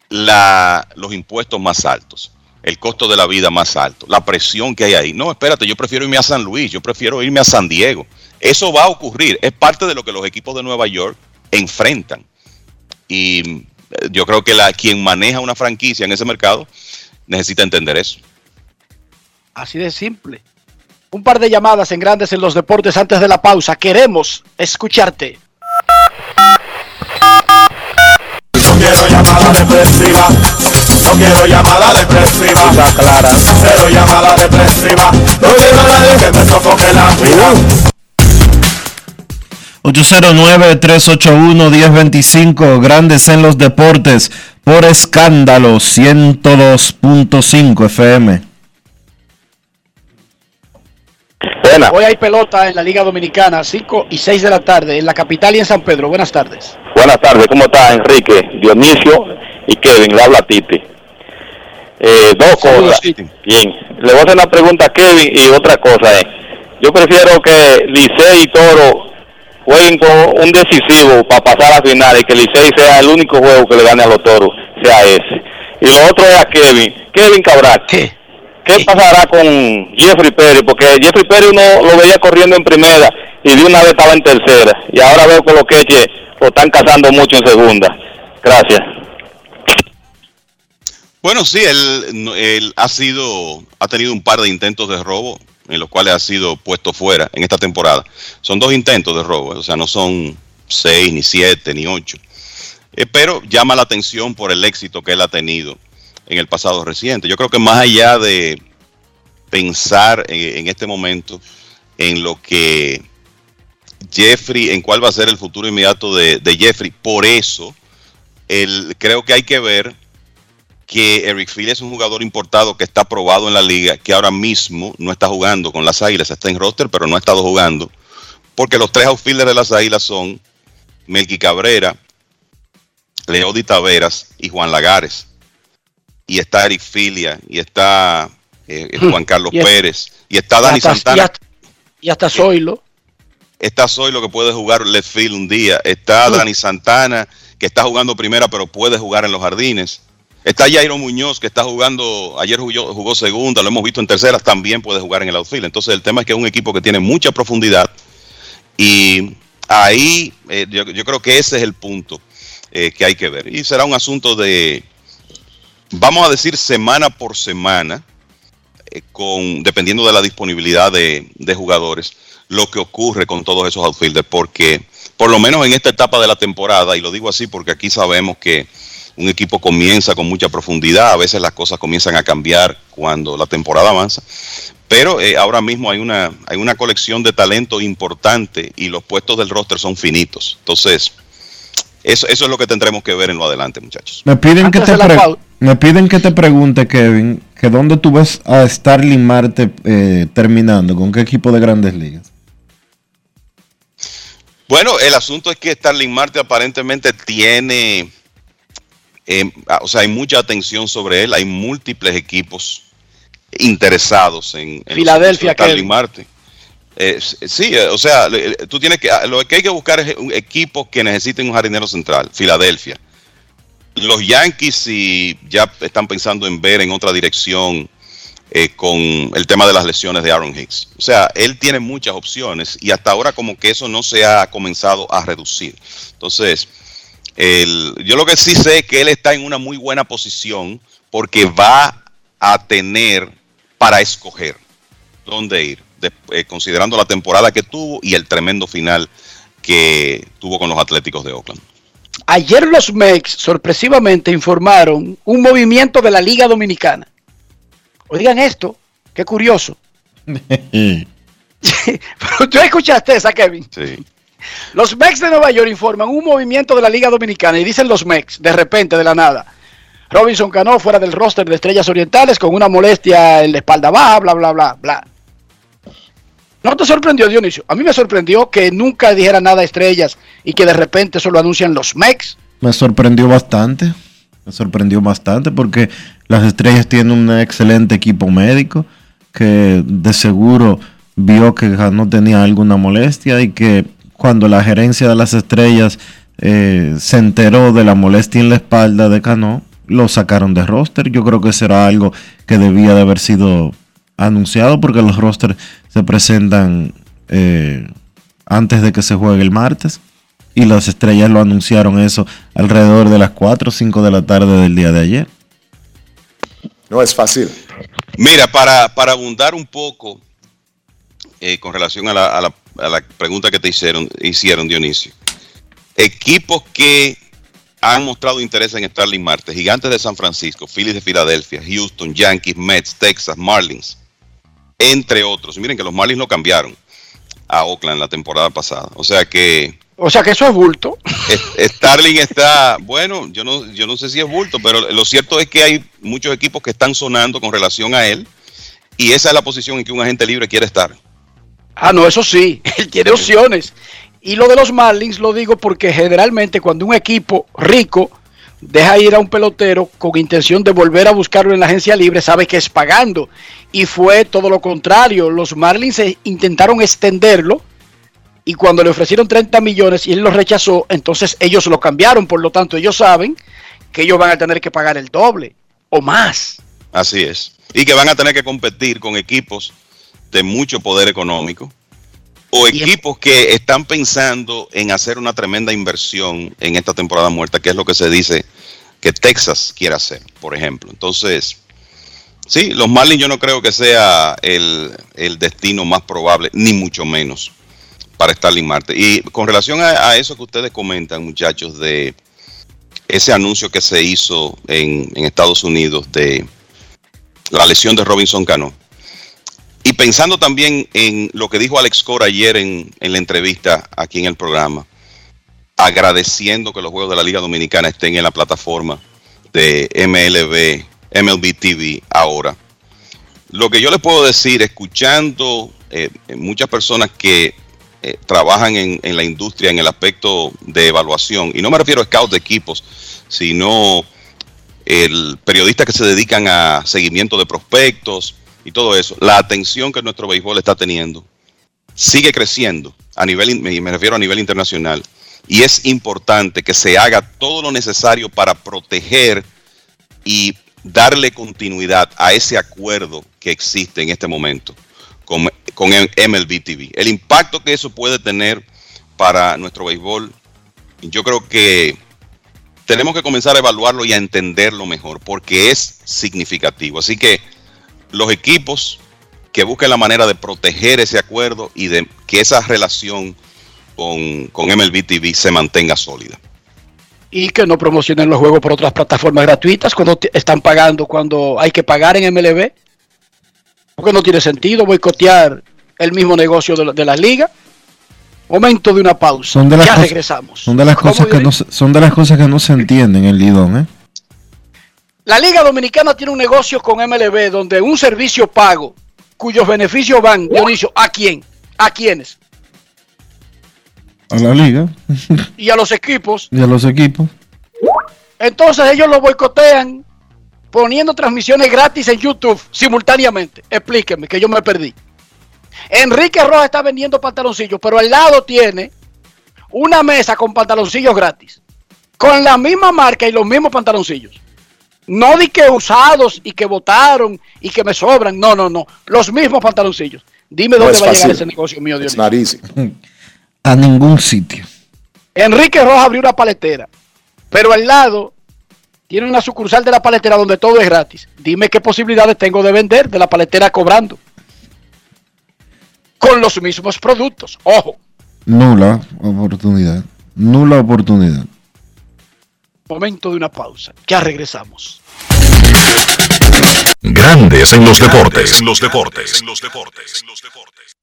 Speaker 30: los impuestos más altos, el costo de la vida más alto, la presión que hay ahí. No, espérate, yo prefiero irme a San Luis, yo prefiero irme a San Diego. Eso va a ocurrir, es parte de lo que los equipos de Nueva York enfrentan. Y eh, yo creo que la, quien maneja una franquicia en ese mercado necesita entender eso.
Speaker 4: Así de simple. Un par de llamadas en grandes en los deportes antes de la pausa. Queremos escucharte.
Speaker 27: quiero llamada depresiva. No quiero llamada depresiva. clara. Cero llamada depresiva. No quiero a nadie que me sofoque la vida.
Speaker 1: 809-381-1025, grandes en los deportes, por escándalo 102.5 FM.
Speaker 4: Hoy hay pelota en la Liga Dominicana, 5 y 6 de la tarde, en la capital y en San Pedro. Buenas tardes.
Speaker 31: Buenas tardes, ¿cómo está Enrique, Dionisio y Kevin? Le habla Titi. Eh, dos cosas. Bien, le voy a hacer una pregunta a Kevin y otra cosa es, yo prefiero que Licey y Toro jueguen con un decisivo para pasar a la final y que Licey sea el único juego que le gane a los Toros, sea ese. Y lo otro es a Kevin, Kevin Cabral. ¿Qué? ¿Qué pasará con Jeffrey Perry? Porque Jeffrey Perry uno lo veía corriendo en primera y de una vez estaba en tercera. Y ahora veo que los queches lo están cazando mucho en segunda. Gracias.
Speaker 30: Bueno, sí, él, ha sido, ha tenido un par de intentos de robo en los cuales ha sido puesto fuera en esta temporada. Son dos intentos de robo, o sea, no son seis, ni siete, ni ocho. Eh, pero llama la atención por el éxito que él ha tenido en el pasado reciente. Yo creo que más allá de pensar en, este momento en lo que Jeffrey, en cuál va a ser el futuro inmediato de, Jeffrey, por eso el, creo que hay que ver que Eric Phil es un jugador importado que está aprobado en la liga, que ahora mismo no está jugando con las Águilas, está en roster, pero no ha estado jugando, porque los tres outfielders de las Águilas son Melqui Cabrera, Leody Taveras y Juan Lagares y está Eric Filia, y está eh, eh, Juan Carlos Pérez, y está Dani Santana.
Speaker 4: Y hasta, Zoilo.
Speaker 30: Está Zoilo que puede jugar left field un día. Está Dani Santana, que está jugando primera, pero puede jugar en los jardines. Está Jairo Muñoz, que está jugando, ayer jugó, segunda, lo hemos visto en tercera, también puede jugar en el outfield. Entonces el tema es que es un equipo que tiene mucha profundidad y ahí eh, yo, creo que ese es el punto que hay que ver. Y será un asunto de, vamos a decir semana por semana, eh, con, dependiendo de la disponibilidad de, jugadores, lo que ocurre con todos esos outfielders, porque por lo menos en esta etapa de la temporada, y lo digo así porque aquí sabemos que un equipo comienza con mucha profundidad, a veces las cosas comienzan a cambiar cuando la temporada avanza, pero eh, ahora mismo hay una, hay una colección de talento importante y los puestos del roster son finitos. Entonces, eso, eso es lo que tendremos que ver en lo adelante, muchachos.
Speaker 1: Me piden, que te, me piden que te pregunte, Kevin, que dónde tú ves a Starling Marte eh, terminando, con qué equipo de grandes ligas.
Speaker 30: Bueno, el asunto es que Starling Marte aparentemente tiene, eh, o sea, hay mucha atención sobre él, hay múltiples equipos interesados en,
Speaker 4: Filadelfia,
Speaker 30: Starling Marte. Eh, sí, o sea, tú tienes que, lo que hay que buscar es un equipo que necesiten un jardinero central, Filadelfia. Los Yankees si ya están pensando en ver en otra dirección eh, con el tema de las lesiones de Aaron Hicks. O sea, él tiene muchas opciones y hasta ahora como que eso no se ha comenzado a reducir. Entonces, yo lo que sí sé es que él está en una muy buena posición porque va a tener para escoger dónde ir eh, considerando la temporada que tuvo y el tremendo final que tuvo con los Atléticos de Oakland.
Speaker 4: Ayer los Mex sorpresivamente informaron un movimiento de la Liga Dominicana. Oigan esto, qué curioso. Tú escuchaste esa, Kevin.
Speaker 30: Sí.
Speaker 4: Los Mex de Nueva York informan un movimiento de la Liga Dominicana y dicen los Mex, de repente, de la nada. Robinson Cano fuera del roster de Estrellas Orientales con una molestia en la espalda baja, bla, bla, bla, bla. ¿No te sorprendió, Dionisio? A mí me sorprendió que nunca dijera nada a Estrellas y que de repente eso lo anuncian los Mex.
Speaker 1: Me sorprendió bastante. Me sorprendió bastante porque las Estrellas tienen un excelente equipo médico que de seguro vio que no tenía alguna molestia y que cuando la gerencia de las estrellas eh, se enteró de la molestia en la espalda de Cano, lo sacaron de roster. Yo creo que será algo que debía de haber sido anunciado porque los rosters se presentan eh, antes de que se juegue el martes y las estrellas lo anunciaron eso alrededor de las 4 o 5 de la tarde del día de ayer.
Speaker 32: No es fácil.
Speaker 30: Mira, para, para abundar un poco eh, con relación a la, a, la, a la, pregunta que te hicieron, hicieron, Dionisio. Equipos que han mostrado interés en Starling Marte, Gigantes de San Francisco, Phillies de Filadelfia, Houston, Yankees, Mets, Texas, Marlins, entre otros. Miren que los Marlins lo cambiaron a Oakland la temporada pasada. O sea que...
Speaker 4: O sea que eso es bulto.
Speaker 30: Starling está, bueno, yo no, yo no sé si es bulto, pero lo cierto es que hay muchos equipos que están sonando con relación a él y esa es la posición en que un agente libre quiere estar.
Speaker 4: Ah, no, eso sí, él tiene opciones. Y lo de los Marlins lo digo porque generalmente cuando un equipo rico deja ir a un pelotero con intención de volver a buscarlo en la agencia libre, sabe que es pagando. Y fue todo lo contrario. Los Marlins intentaron extenderlo y cuando le ofrecieron 30 millones y él lo rechazó, entonces ellos lo cambiaron. Por lo tanto, ellos saben que ellos van a tener que pagar el doble o más.
Speaker 30: Así es. Y que van a tener que competir con equipos de mucho poder económico o equipos que están pensando en hacer una tremenda inversión en esta temporada muerta, que es lo que se dice que Texas quiere hacer, por ejemplo. Entonces, sí, los Marlins yo no creo que sea el, el destino más probable, ni mucho menos, para Starling Marte. Y con relación a, a, eso que ustedes comentan, muchachos, de ese anuncio que se hizo en, en Estados Unidos de la lesión de Robinson Cano, y pensando también en lo que dijo Alex Cora ayer en, la entrevista aquí en el programa, agradeciendo que los juegos de la Liga Dominicana estén en la plataforma de MLB, MLB TV ahora. Lo que yo les puedo decir, escuchando eh, muchas personas que eh, trabajan en, la industria en el aspecto de evaluación, y no me refiero a scouts de equipos, sino el periodista que se dedican a seguimiento de prospectos, y todo eso, la atención que nuestro béisbol está teniendo sigue creciendo a nivel, me refiero a nivel internacional, y es importante que se haga todo lo necesario para proteger y darle continuidad a ese acuerdo que existe en este momento con, con MLB TV. El impacto que eso puede tener para nuestro béisbol, yo creo que tenemos que comenzar a evaluarlo y a entenderlo mejor, porque es significativo. Así que los equipos que busquen la manera de proteger ese acuerdo y de que esa relación con, con MLB TV se mantenga sólida.
Speaker 4: Y que no promocionen los juegos por otras plataformas gratuitas cuando están pagando, cuando hay que pagar en MLB. Porque no tiene sentido boicotear el mismo negocio de, de la liga. Momento de una pausa.
Speaker 1: Son de las
Speaker 4: ya
Speaker 1: cosas,
Speaker 4: regresamos.
Speaker 1: Son de las cosas que no se, son de las cosas que no se entienden el Lidón, ¿eh?
Speaker 4: La Liga Dominicana tiene un negocio con MLB donde un servicio pago cuyos beneficios van, Dionisio, ¿a quién? ¿A quiénes?
Speaker 1: A la liga.
Speaker 4: y a los equipos.
Speaker 1: Y a los equipos.
Speaker 4: Entonces ellos lo boicotean poniendo transmisiones gratis en YouTube simultáneamente. Explíqueme, que yo me perdí. Enrique Rojas está vendiendo pantaloncillos, pero al lado tiene una mesa con pantaloncillos gratis. Con la misma marca y los mismos pantaloncillos. No di que usados y que votaron y que me sobran. No, no, no. Los mismos pantaloncillos. Dime
Speaker 32: No
Speaker 4: dónde va a llegar ese negocio mío, Dios.
Speaker 1: A ningún sitio.
Speaker 4: Enrique Rojas abrió una paletera, pero al lado tiene una sucursal de la paletera donde todo es gratis. Dime qué posibilidades tengo de vender de la paletera cobrando. Con los mismos productos. Ojo,
Speaker 1: Nula oportunidad. Nula oportunidad.
Speaker 4: Momento de una pausa. Ya regresamos.
Speaker 2: Grandes en los deportes. En los deportes. En los deportes.
Speaker 23: En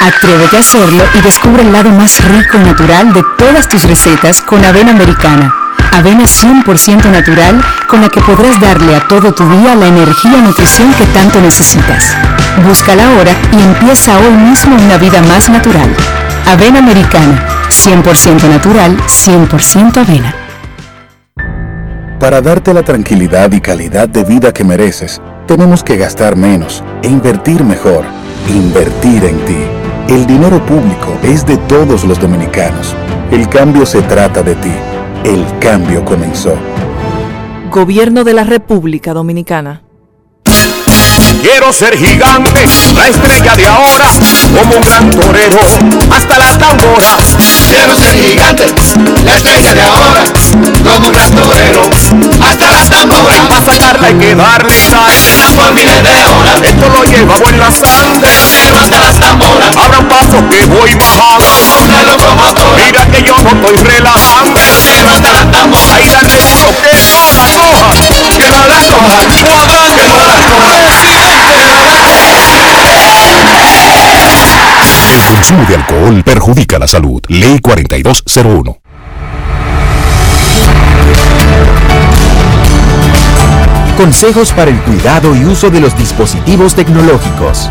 Speaker 24: Atrévete a hacerlo y descubre el lado más rico y natural de todas tus recetas con avena americana. Avena 100% natural con la que podrás darle a todo tu día la energía y nutrición que tanto necesitas. Búscala ahora y empieza hoy mismo una vida más natural. Avena americana, 100% natural, 100% avena.
Speaker 15: Para darte la tranquilidad y calidad de vida que mereces, tenemos que gastar menos e invertir mejor. Invertir en ti. El dinero público es de todos los dominicanos. El cambio se trata de ti. El cambio comenzó.
Speaker 16: Gobierno de la República Dominicana.
Speaker 26: Quiero ser gigante, la estrella de ahora, como un gran torero, hasta la tambora.
Speaker 33: Quiero ser gigante, la estrella de ahora, como un gran torero, hasta la tambora.
Speaker 26: Para sacarla hay que darle sal,
Speaker 33: por miles de horas.
Speaker 26: Esto lo llevamos en la sangre,
Speaker 33: pero hasta las tamboras.
Speaker 26: Abra un paso que voy bajando,
Speaker 33: como una locomotora.
Speaker 26: Mira que yo no estoy relajando,
Speaker 33: pero hasta las tamboras.
Speaker 26: Ahí dale duro que no la coja,
Speaker 33: que no la coja, que no la coja.
Speaker 2: Consumo de alcohol perjudica la salud. Ley 4201.
Speaker 14: Consejos para el cuidado y uso de los dispositivos tecnológicos.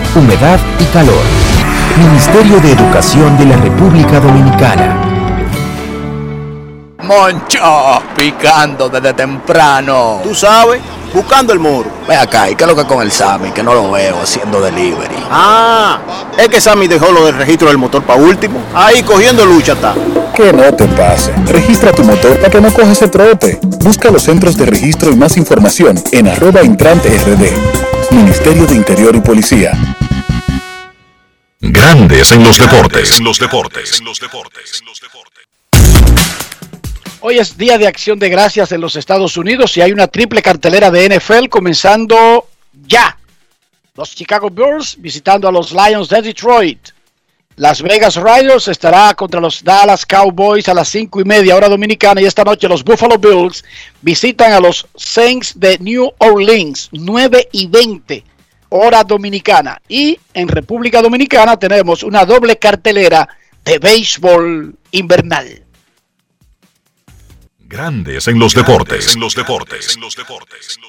Speaker 14: humedad y calor. Ministerio de Educación de la República Dominicana.
Speaker 27: Moncho, picando desde temprano.
Speaker 34: Tú sabes, buscando el moro.
Speaker 27: Ve acá, ¿y qué es lo que con el Sammy? Que no lo veo haciendo delivery.
Speaker 34: Ah, es que Sammy dejó lo del registro del motor para último. Ahí cogiendo lucha está.
Speaker 15: Que no te pase. Registra tu motor para que no cojas ese trote. Busca los centros de registro y más información en arroba intrante rd. Ministerio de Interior y Policía.
Speaker 2: Grandes en los deportes. En los deportes. En los deportes.
Speaker 4: Hoy es Día de Acción de Gracias en los Estados Unidos y hay una triple cartelera de NFL comenzando ya. Los Chicago Bears visitando a los Lions de Detroit. Las Vegas Riders estará contra los Dallas Cowboys a las 5 y media hora dominicana y esta noche los Buffalo Bills visitan a los Saints de New Orleans 9 y 20 hora dominicana. Y en República Dominicana tenemos una doble cartelera de béisbol invernal.
Speaker 2: Grandes en los deportes. En los deportes. En los deportes.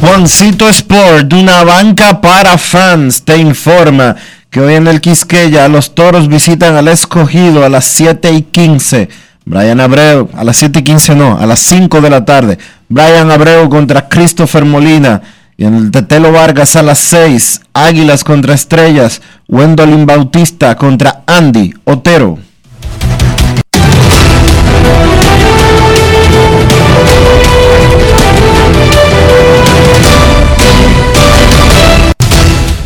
Speaker 1: Juancito Sport, una banca para fans, te informa que hoy en el Quisqueya los toros visitan al escogido a las 7 y 15 Brian Abreu, a las 7 y 15 no, a las 5 de la tarde. Brian Abreu contra Christopher Molina. Y en el Tetelo Vargas a las 6, Águilas contra Estrellas. Wendolin Bautista contra Andy Otero.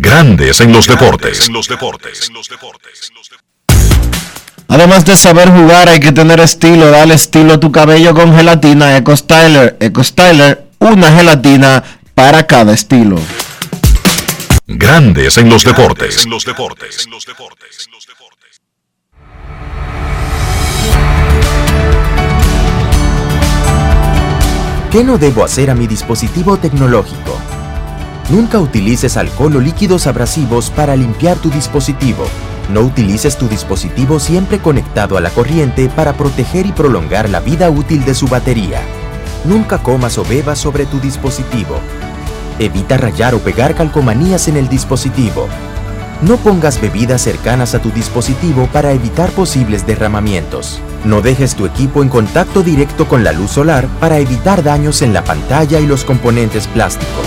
Speaker 2: Grandes en los deportes.
Speaker 1: Además de saber jugar, hay que tener estilo. Dale estilo a tu cabello con gelatina Eco Styler. Eco Styler, una gelatina para cada estilo.
Speaker 2: Grandes en los deportes.
Speaker 14: ¿Qué no debo hacer a mi dispositivo tecnológico? Nunca utilices alcohol o líquidos abrasivos para limpiar tu dispositivo. No utilices tu dispositivo siempre conectado a la corriente para proteger y prolongar la vida útil de su batería. Nunca comas o bebas sobre tu dispositivo. Evita rayar o pegar calcomanías en el dispositivo. No pongas bebidas cercanas a tu dispositivo para evitar posibles derramamientos. No dejes tu equipo en contacto directo con la luz solar para evitar daños en la pantalla y los componentes plásticos.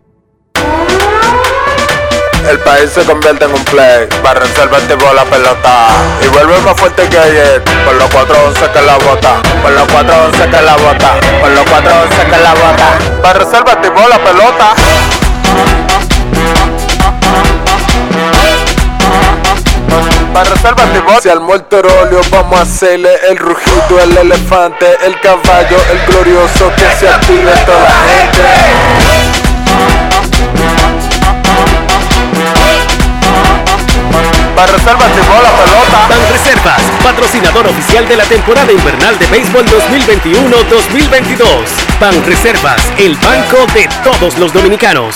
Speaker 27: El país se convierte en un play. Para reservarte por la pelota. Y vuelve más fuerte que ayer. Por los 411 que la bota. Por los 411 que la bota. Por los 411 que la bota. Para reservarte por la pelota. Para reservarte Si al óleo vamos a hacerle el rugido, el elefante, el caballo, el glorioso que se active toda la gente. Reservas la pelota.
Speaker 35: Patrocinador oficial de la temporada invernal de béisbol 2021-2022. Ban Reservas, el banco de todos los dominicanos.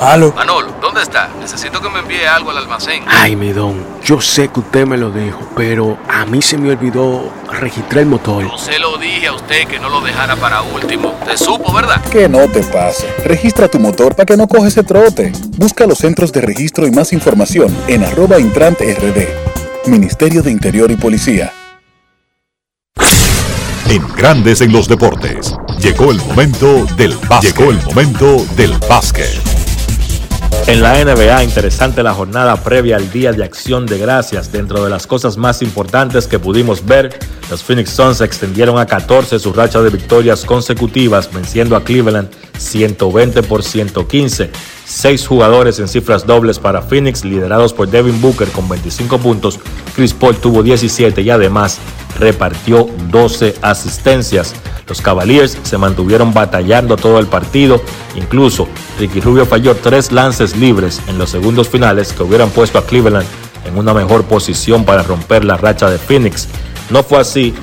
Speaker 36: ¿Aló? Manolo, ¿dónde está? Necesito que me envíe algo al almacén.
Speaker 37: Ay, mi don, yo sé que usted me lo dijo, pero a mí se me olvidó registrar el motor.
Speaker 36: Yo se lo dije a usted que no lo dejara para último. Te supo, ¿verdad?
Speaker 15: Que no te pase. Registra tu motor para que no coge ese trote. Busca los centros de registro y más información en arroba intrante rd. Ministerio de Interior y Policía.
Speaker 2: En Grandes en los Deportes. Llegó el momento del básquet. Llegó el momento del básquet.
Speaker 38: En la NBA, interesante la jornada previa al Día de Acción de Gracias. Dentro de las cosas más importantes que pudimos ver, los Phoenix Suns extendieron a 14 su racha de victorias consecutivas, venciendo a Cleveland 120 por 115. Seis jugadores en cifras dobles para Phoenix, liderados por Devin Booker con 25 puntos. Chris Paul tuvo 17 y además repartió 12 asistencias. Los Cavaliers se mantuvieron batallando todo el partido, incluso Ricky Rubio falló tres lances libres en los segundos finales que hubieran puesto a Cleveland en una mejor posición para romper la racha de Phoenix. No fue así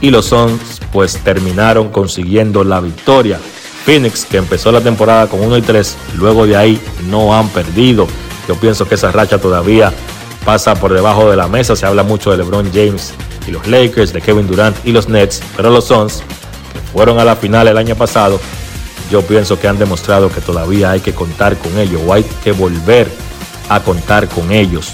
Speaker 38: y los Suns pues terminaron consiguiendo la victoria. Phoenix, que empezó la temporada con 1 y 3, luego de ahí no han perdido. Yo pienso que esa racha todavía pasa por debajo de la mesa. Se habla mucho de LeBron James y los Lakers, de Kevin Durant y los Nets, pero los Suns fueron a la final el año pasado, yo pienso que han demostrado que todavía hay que contar con ellos o hay que volver a contar con ellos.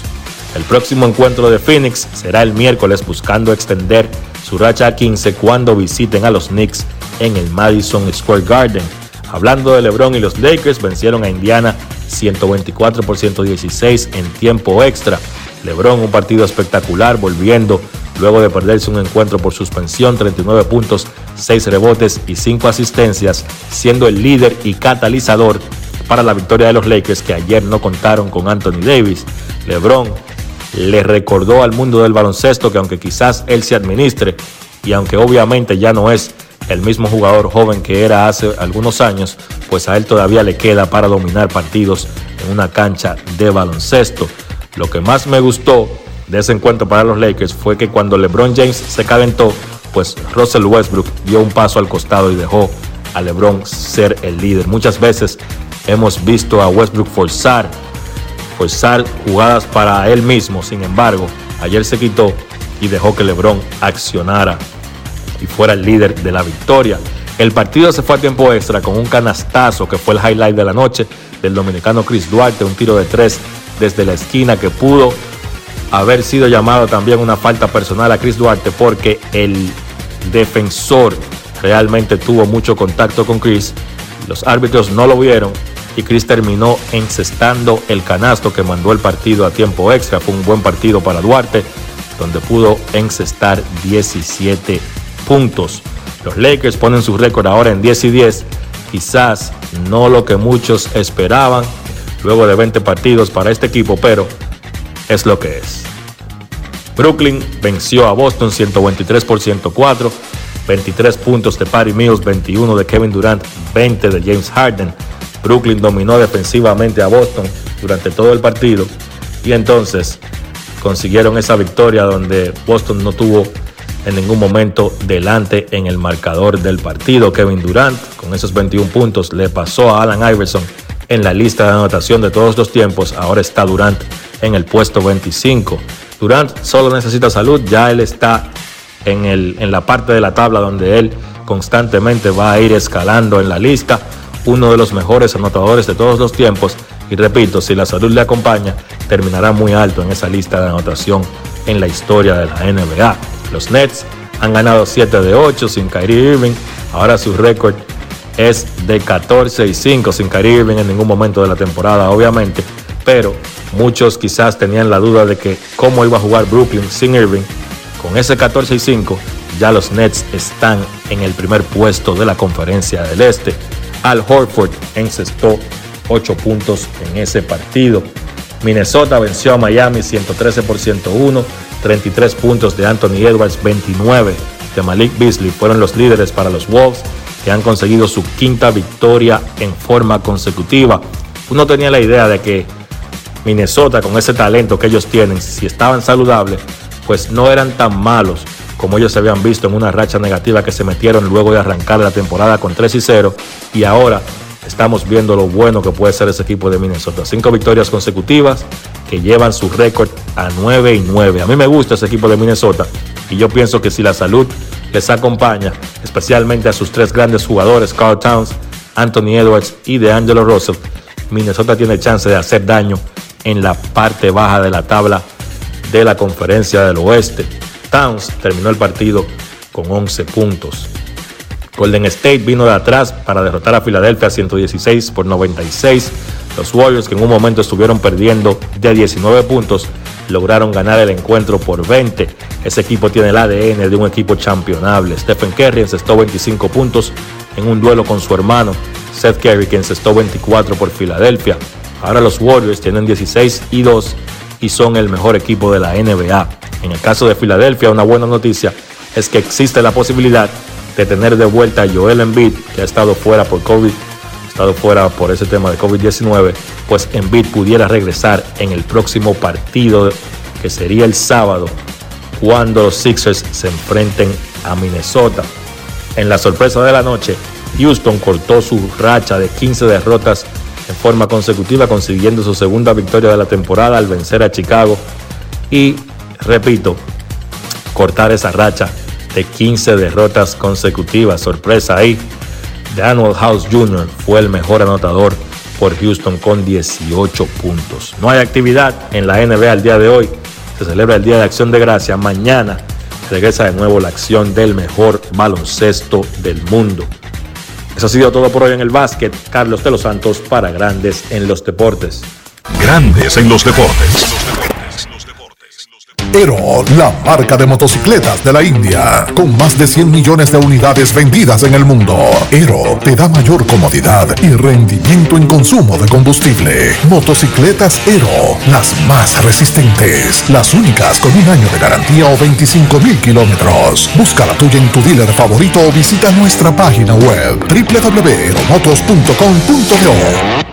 Speaker 38: El próximo encuentro de Phoenix será el miércoles buscando extender su racha a 15 cuando visiten a los Knicks en el Madison Square Garden. Hablando de LeBron y los Lakers, vencieron a Indiana 124 por 116 en tiempo extra. LeBron un partido espectacular volviendo luego de perderse un encuentro por suspensión, 39 puntos, 6 rebotes y 5 asistencias, siendo el líder y catalizador para la victoria de los Lakers que ayer no contaron con Anthony Davis. LeBron le recordó al mundo del baloncesto que aunque quizás él se administre y aunque obviamente ya no es el mismo jugador joven que era hace algunos años, pues a él todavía le queda para dominar partidos en una cancha de baloncesto. Lo que más me gustó de ese encuentro para los Lakers fue que cuando LeBron James se calentó, pues Russell Westbrook dio un paso al costado y dejó a LeBron ser el líder. Muchas veces hemos visto a Westbrook forzar, forzar jugadas para él mismo. Sin embargo, ayer se quitó y dejó que LeBron accionara y fuera el líder de la victoria. El partido se fue a tiempo extra con un canastazo que fue el highlight de la noche del dominicano Chris Duarte, un tiro de tres desde la esquina que pudo haber sido llamado también una falta personal a Chris Duarte porque el defensor realmente tuvo mucho contacto con Chris. Los árbitros no lo vieron y Chris terminó encestando el canasto que mandó el partido a tiempo extra. Fue un buen partido para Duarte, donde pudo encestar 17 puntos. Los Lakers ponen su récord ahora en 10 y 10. Quizás no lo que muchos esperaban luego de 20 partidos para este equipo, pero es lo que es. Brooklyn venció a Boston 123 por 104, 23 puntos de Patty Mills, 21 de Kevin Durant, 20 de James Harden. Brooklyn dominó defensivamente a Boston durante todo el partido y entonces consiguieron esa victoria donde Boston no tuvo en ningún momento delante en el marcador del partido. Kevin Durant con esos 21 puntos le pasó a Alan Iverson en la lista de anotación de todos los tiempos. Ahora está Durant en el puesto 25. Durant solo necesita salud, ya él está en, el, en la parte de la tabla donde él constantemente va a ir escalando en la lista, uno de los mejores anotadores de todos los tiempos. Y repito, si la salud le acompaña, terminará muy alto en esa lista de anotación en la historia de la NBA. Los Nets han ganado 7 de 8 sin Kyrie Irving. Ahora su récord es de 14 y 5 sin Irving en ningún momento de la temporada, obviamente pero muchos quizás tenían la duda de que cómo iba a jugar Brooklyn sin Irving. Con ese 14 y 5, ya los Nets están en el primer puesto de la conferencia del Este. Al Horford encestó 8 puntos en ese partido. Minnesota venció a Miami 113 por 101, 33 puntos de Anthony Edwards, 29 Malik Beasley fueron los líderes para los Wolves, que han conseguido su quinta victoria en forma consecutiva. Uno tenía la idea de que Minnesota, con ese talento que ellos tienen, si estaban saludables, pues no eran tan malos como ellos se habían visto en una racha negativa que se metieron luego de arrancar la temporada con 3 y 0. Y ahora estamos viendo lo bueno que puede ser ese equipo de Minnesota. Cinco victorias consecutivas que llevan su récord a 9 y 9. A mí me gusta ese equipo de Minnesota y yo pienso que si la salud les acompaña, especialmente a sus tres grandes jugadores, Carl Towns, Anthony Edwards y DeAngelo Russell, Minnesota tiene chance de hacer daño en la parte baja de la tabla de la conferencia del oeste. Towns terminó el partido con 11 puntos. Golden State vino de atrás para derrotar a Filadelfia 116 por 96. Los Warriors, que en un momento estuvieron perdiendo de 19 puntos, lograron ganar el encuentro por 20. Ese equipo tiene el ADN de un equipo championable. Stephen Curry encestó 25 puntos en un duelo con su hermano Seth Curry, que encestó 24 por Filadelfia. Ahora los Warriors tienen 16 y 2 y son el mejor equipo de la NBA. En el caso de Filadelfia, una buena noticia es que existe la posibilidad de tener de vuelta a Joel Embiid, que ha estado fuera por COVID, ha estado fuera por ese tema de COVID-19, pues Embiid pudiera regresar en el próximo partido, que sería el sábado, cuando los Sixers se enfrenten a Minnesota. En la sorpresa de la noche, Houston cortó su racha de 15 derrotas en forma consecutiva, consiguiendo su segunda victoria de la temporada al vencer a Chicago y, repito, cortar esa racha de 15 derrotas consecutivas. Sorpresa ahí. Daniel House Jr. fue el mejor anotador por Houston con 18 puntos. No hay actividad en la NBA el día de hoy. Se celebra el Día de Acción de Gracia. Mañana regresa de nuevo la acción del mejor baloncesto del mundo. Eso ha sido todo por hoy en el básquet. Carlos de los Santos para Grandes en los Deportes.
Speaker 2: Grandes en los Deportes.
Speaker 39: Ero, la marca de motocicletas de la India, con más de 100 millones de unidades vendidas en el mundo. Ero te da mayor comodidad y rendimiento en consumo de combustible. Motocicletas Ero, las más resistentes, las únicas con un año de garantía o 25 mil kilómetros. Busca la tuya en tu dealer favorito o visita nuestra página web www.eromotos.com.do.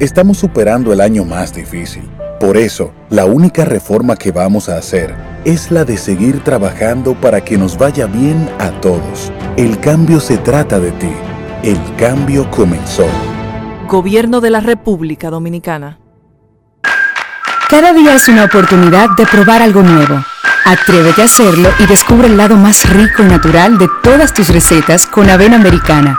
Speaker 15: Estamos superando el año más difícil. Por eso, la única reforma que vamos a hacer es la de seguir trabajando para que nos vaya bien a todos. El cambio se trata de ti. El cambio comenzó.
Speaker 16: Gobierno de la República Dominicana.
Speaker 24: Cada día es una oportunidad de probar algo nuevo. Atrévete a hacerlo y descubre el lado más rico y natural de todas tus recetas con avena americana.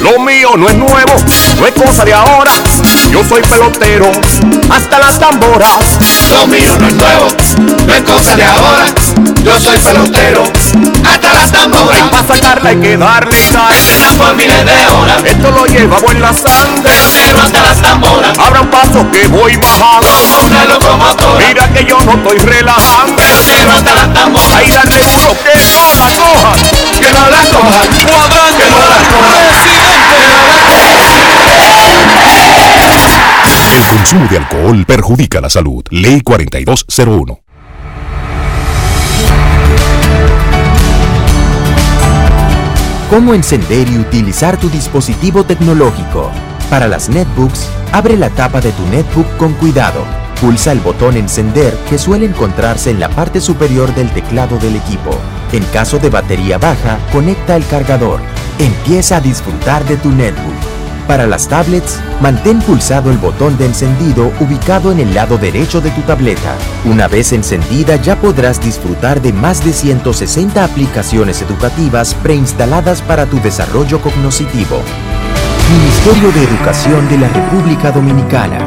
Speaker 26: Lo mío no es nuevo, no es cosa de ahora. Yo soy pelotero, hasta las tamboras.
Speaker 40: Lo mío no es nuevo, no es cosa de ahora. Yo soy pelotero, hasta las tamboras.
Speaker 26: Y para sacarla hay que darle y darle.
Speaker 40: por miles de horas.
Speaker 26: Esto lo llevamos en la sangre.
Speaker 40: Pelotero hasta las tamboras.
Speaker 26: Abra un paso que voy bajando.
Speaker 40: Como una locomotora.
Speaker 26: Mira que yo no estoy relajando.
Speaker 40: Pelotero hasta las tamboras.
Speaker 26: Ahí darle duro que no la cojan.
Speaker 40: Que no la cojan.
Speaker 26: Cuadrante.
Speaker 40: Que no la cojan.
Speaker 2: Consumo de alcohol perjudica la salud. Ley 4201.
Speaker 14: ¿Cómo encender y utilizar tu dispositivo tecnológico? Para las netbooks, abre la tapa de tu netbook con cuidado. Pulsa el botón encender que suele encontrarse en la parte superior del teclado del equipo. En caso de batería baja, conecta el cargador. Empieza a disfrutar de tu netbook. Para las tablets, mantén pulsado el botón de encendido ubicado en el lado derecho de tu tableta. Una vez encendida ya podrás disfrutar de más de 160 aplicaciones educativas preinstaladas para tu desarrollo cognoscitivo. Ministerio de Educación de la República Dominicana.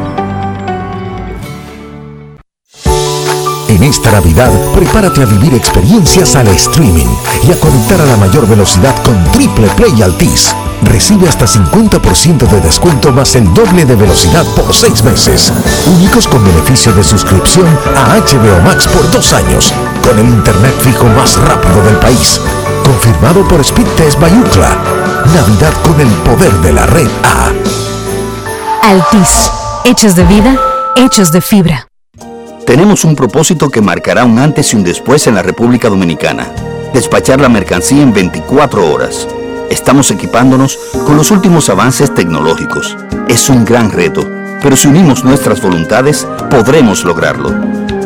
Speaker 2: En esta Navidad, prepárate a vivir experiencias al streaming y a conectar a la mayor velocidad con Triple Play Altis. Recibe hasta 50% de descuento más el doble de velocidad por 6 meses. Únicos con beneficio de suscripción a HBO Max por 2 años, con el internet fijo más rápido del país. Confirmado por Speedtest Bayucla. Navidad con el poder de la red A.
Speaker 24: Altis. Hechos de vida, hechos de fibra.
Speaker 41: Tenemos un propósito que marcará un antes y un después en la República Dominicana. Despachar la mercancía en 24 horas. Estamos equipándonos con los últimos avances tecnológicos. Es un gran reto, pero si unimos nuestras voluntades, podremos lograrlo.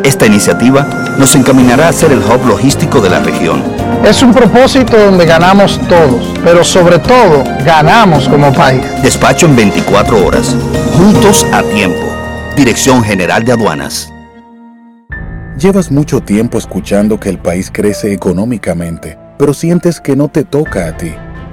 Speaker 41: Esta iniciativa nos encaminará a ser el hub logístico de la región.
Speaker 42: Es un propósito donde ganamos todos, pero sobre todo ganamos como país.
Speaker 41: Despacho en 24 horas. Juntos a tiempo. Dirección General de Aduanas.
Speaker 15: Llevas mucho tiempo escuchando que el país crece económicamente, pero sientes que no te toca a ti.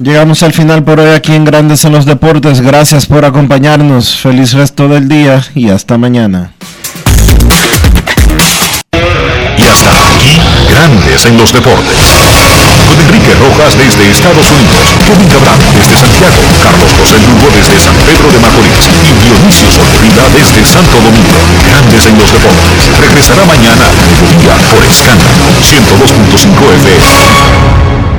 Speaker 1: Llegamos al final por hoy aquí en Grandes en los Deportes. Gracias por acompañarnos. Feliz resto del día y hasta mañana.
Speaker 2: Y hasta aquí, Grandes en los Deportes. Con Enrique Rojas desde Estados Unidos, Kevin Cabral desde Santiago, Carlos José Lugo desde San Pedro de Macorís y Dionisio Solterida desde Santo Domingo. Grandes en los Deportes. Regresará mañana a mediodía por Escándalo 102.5 FM.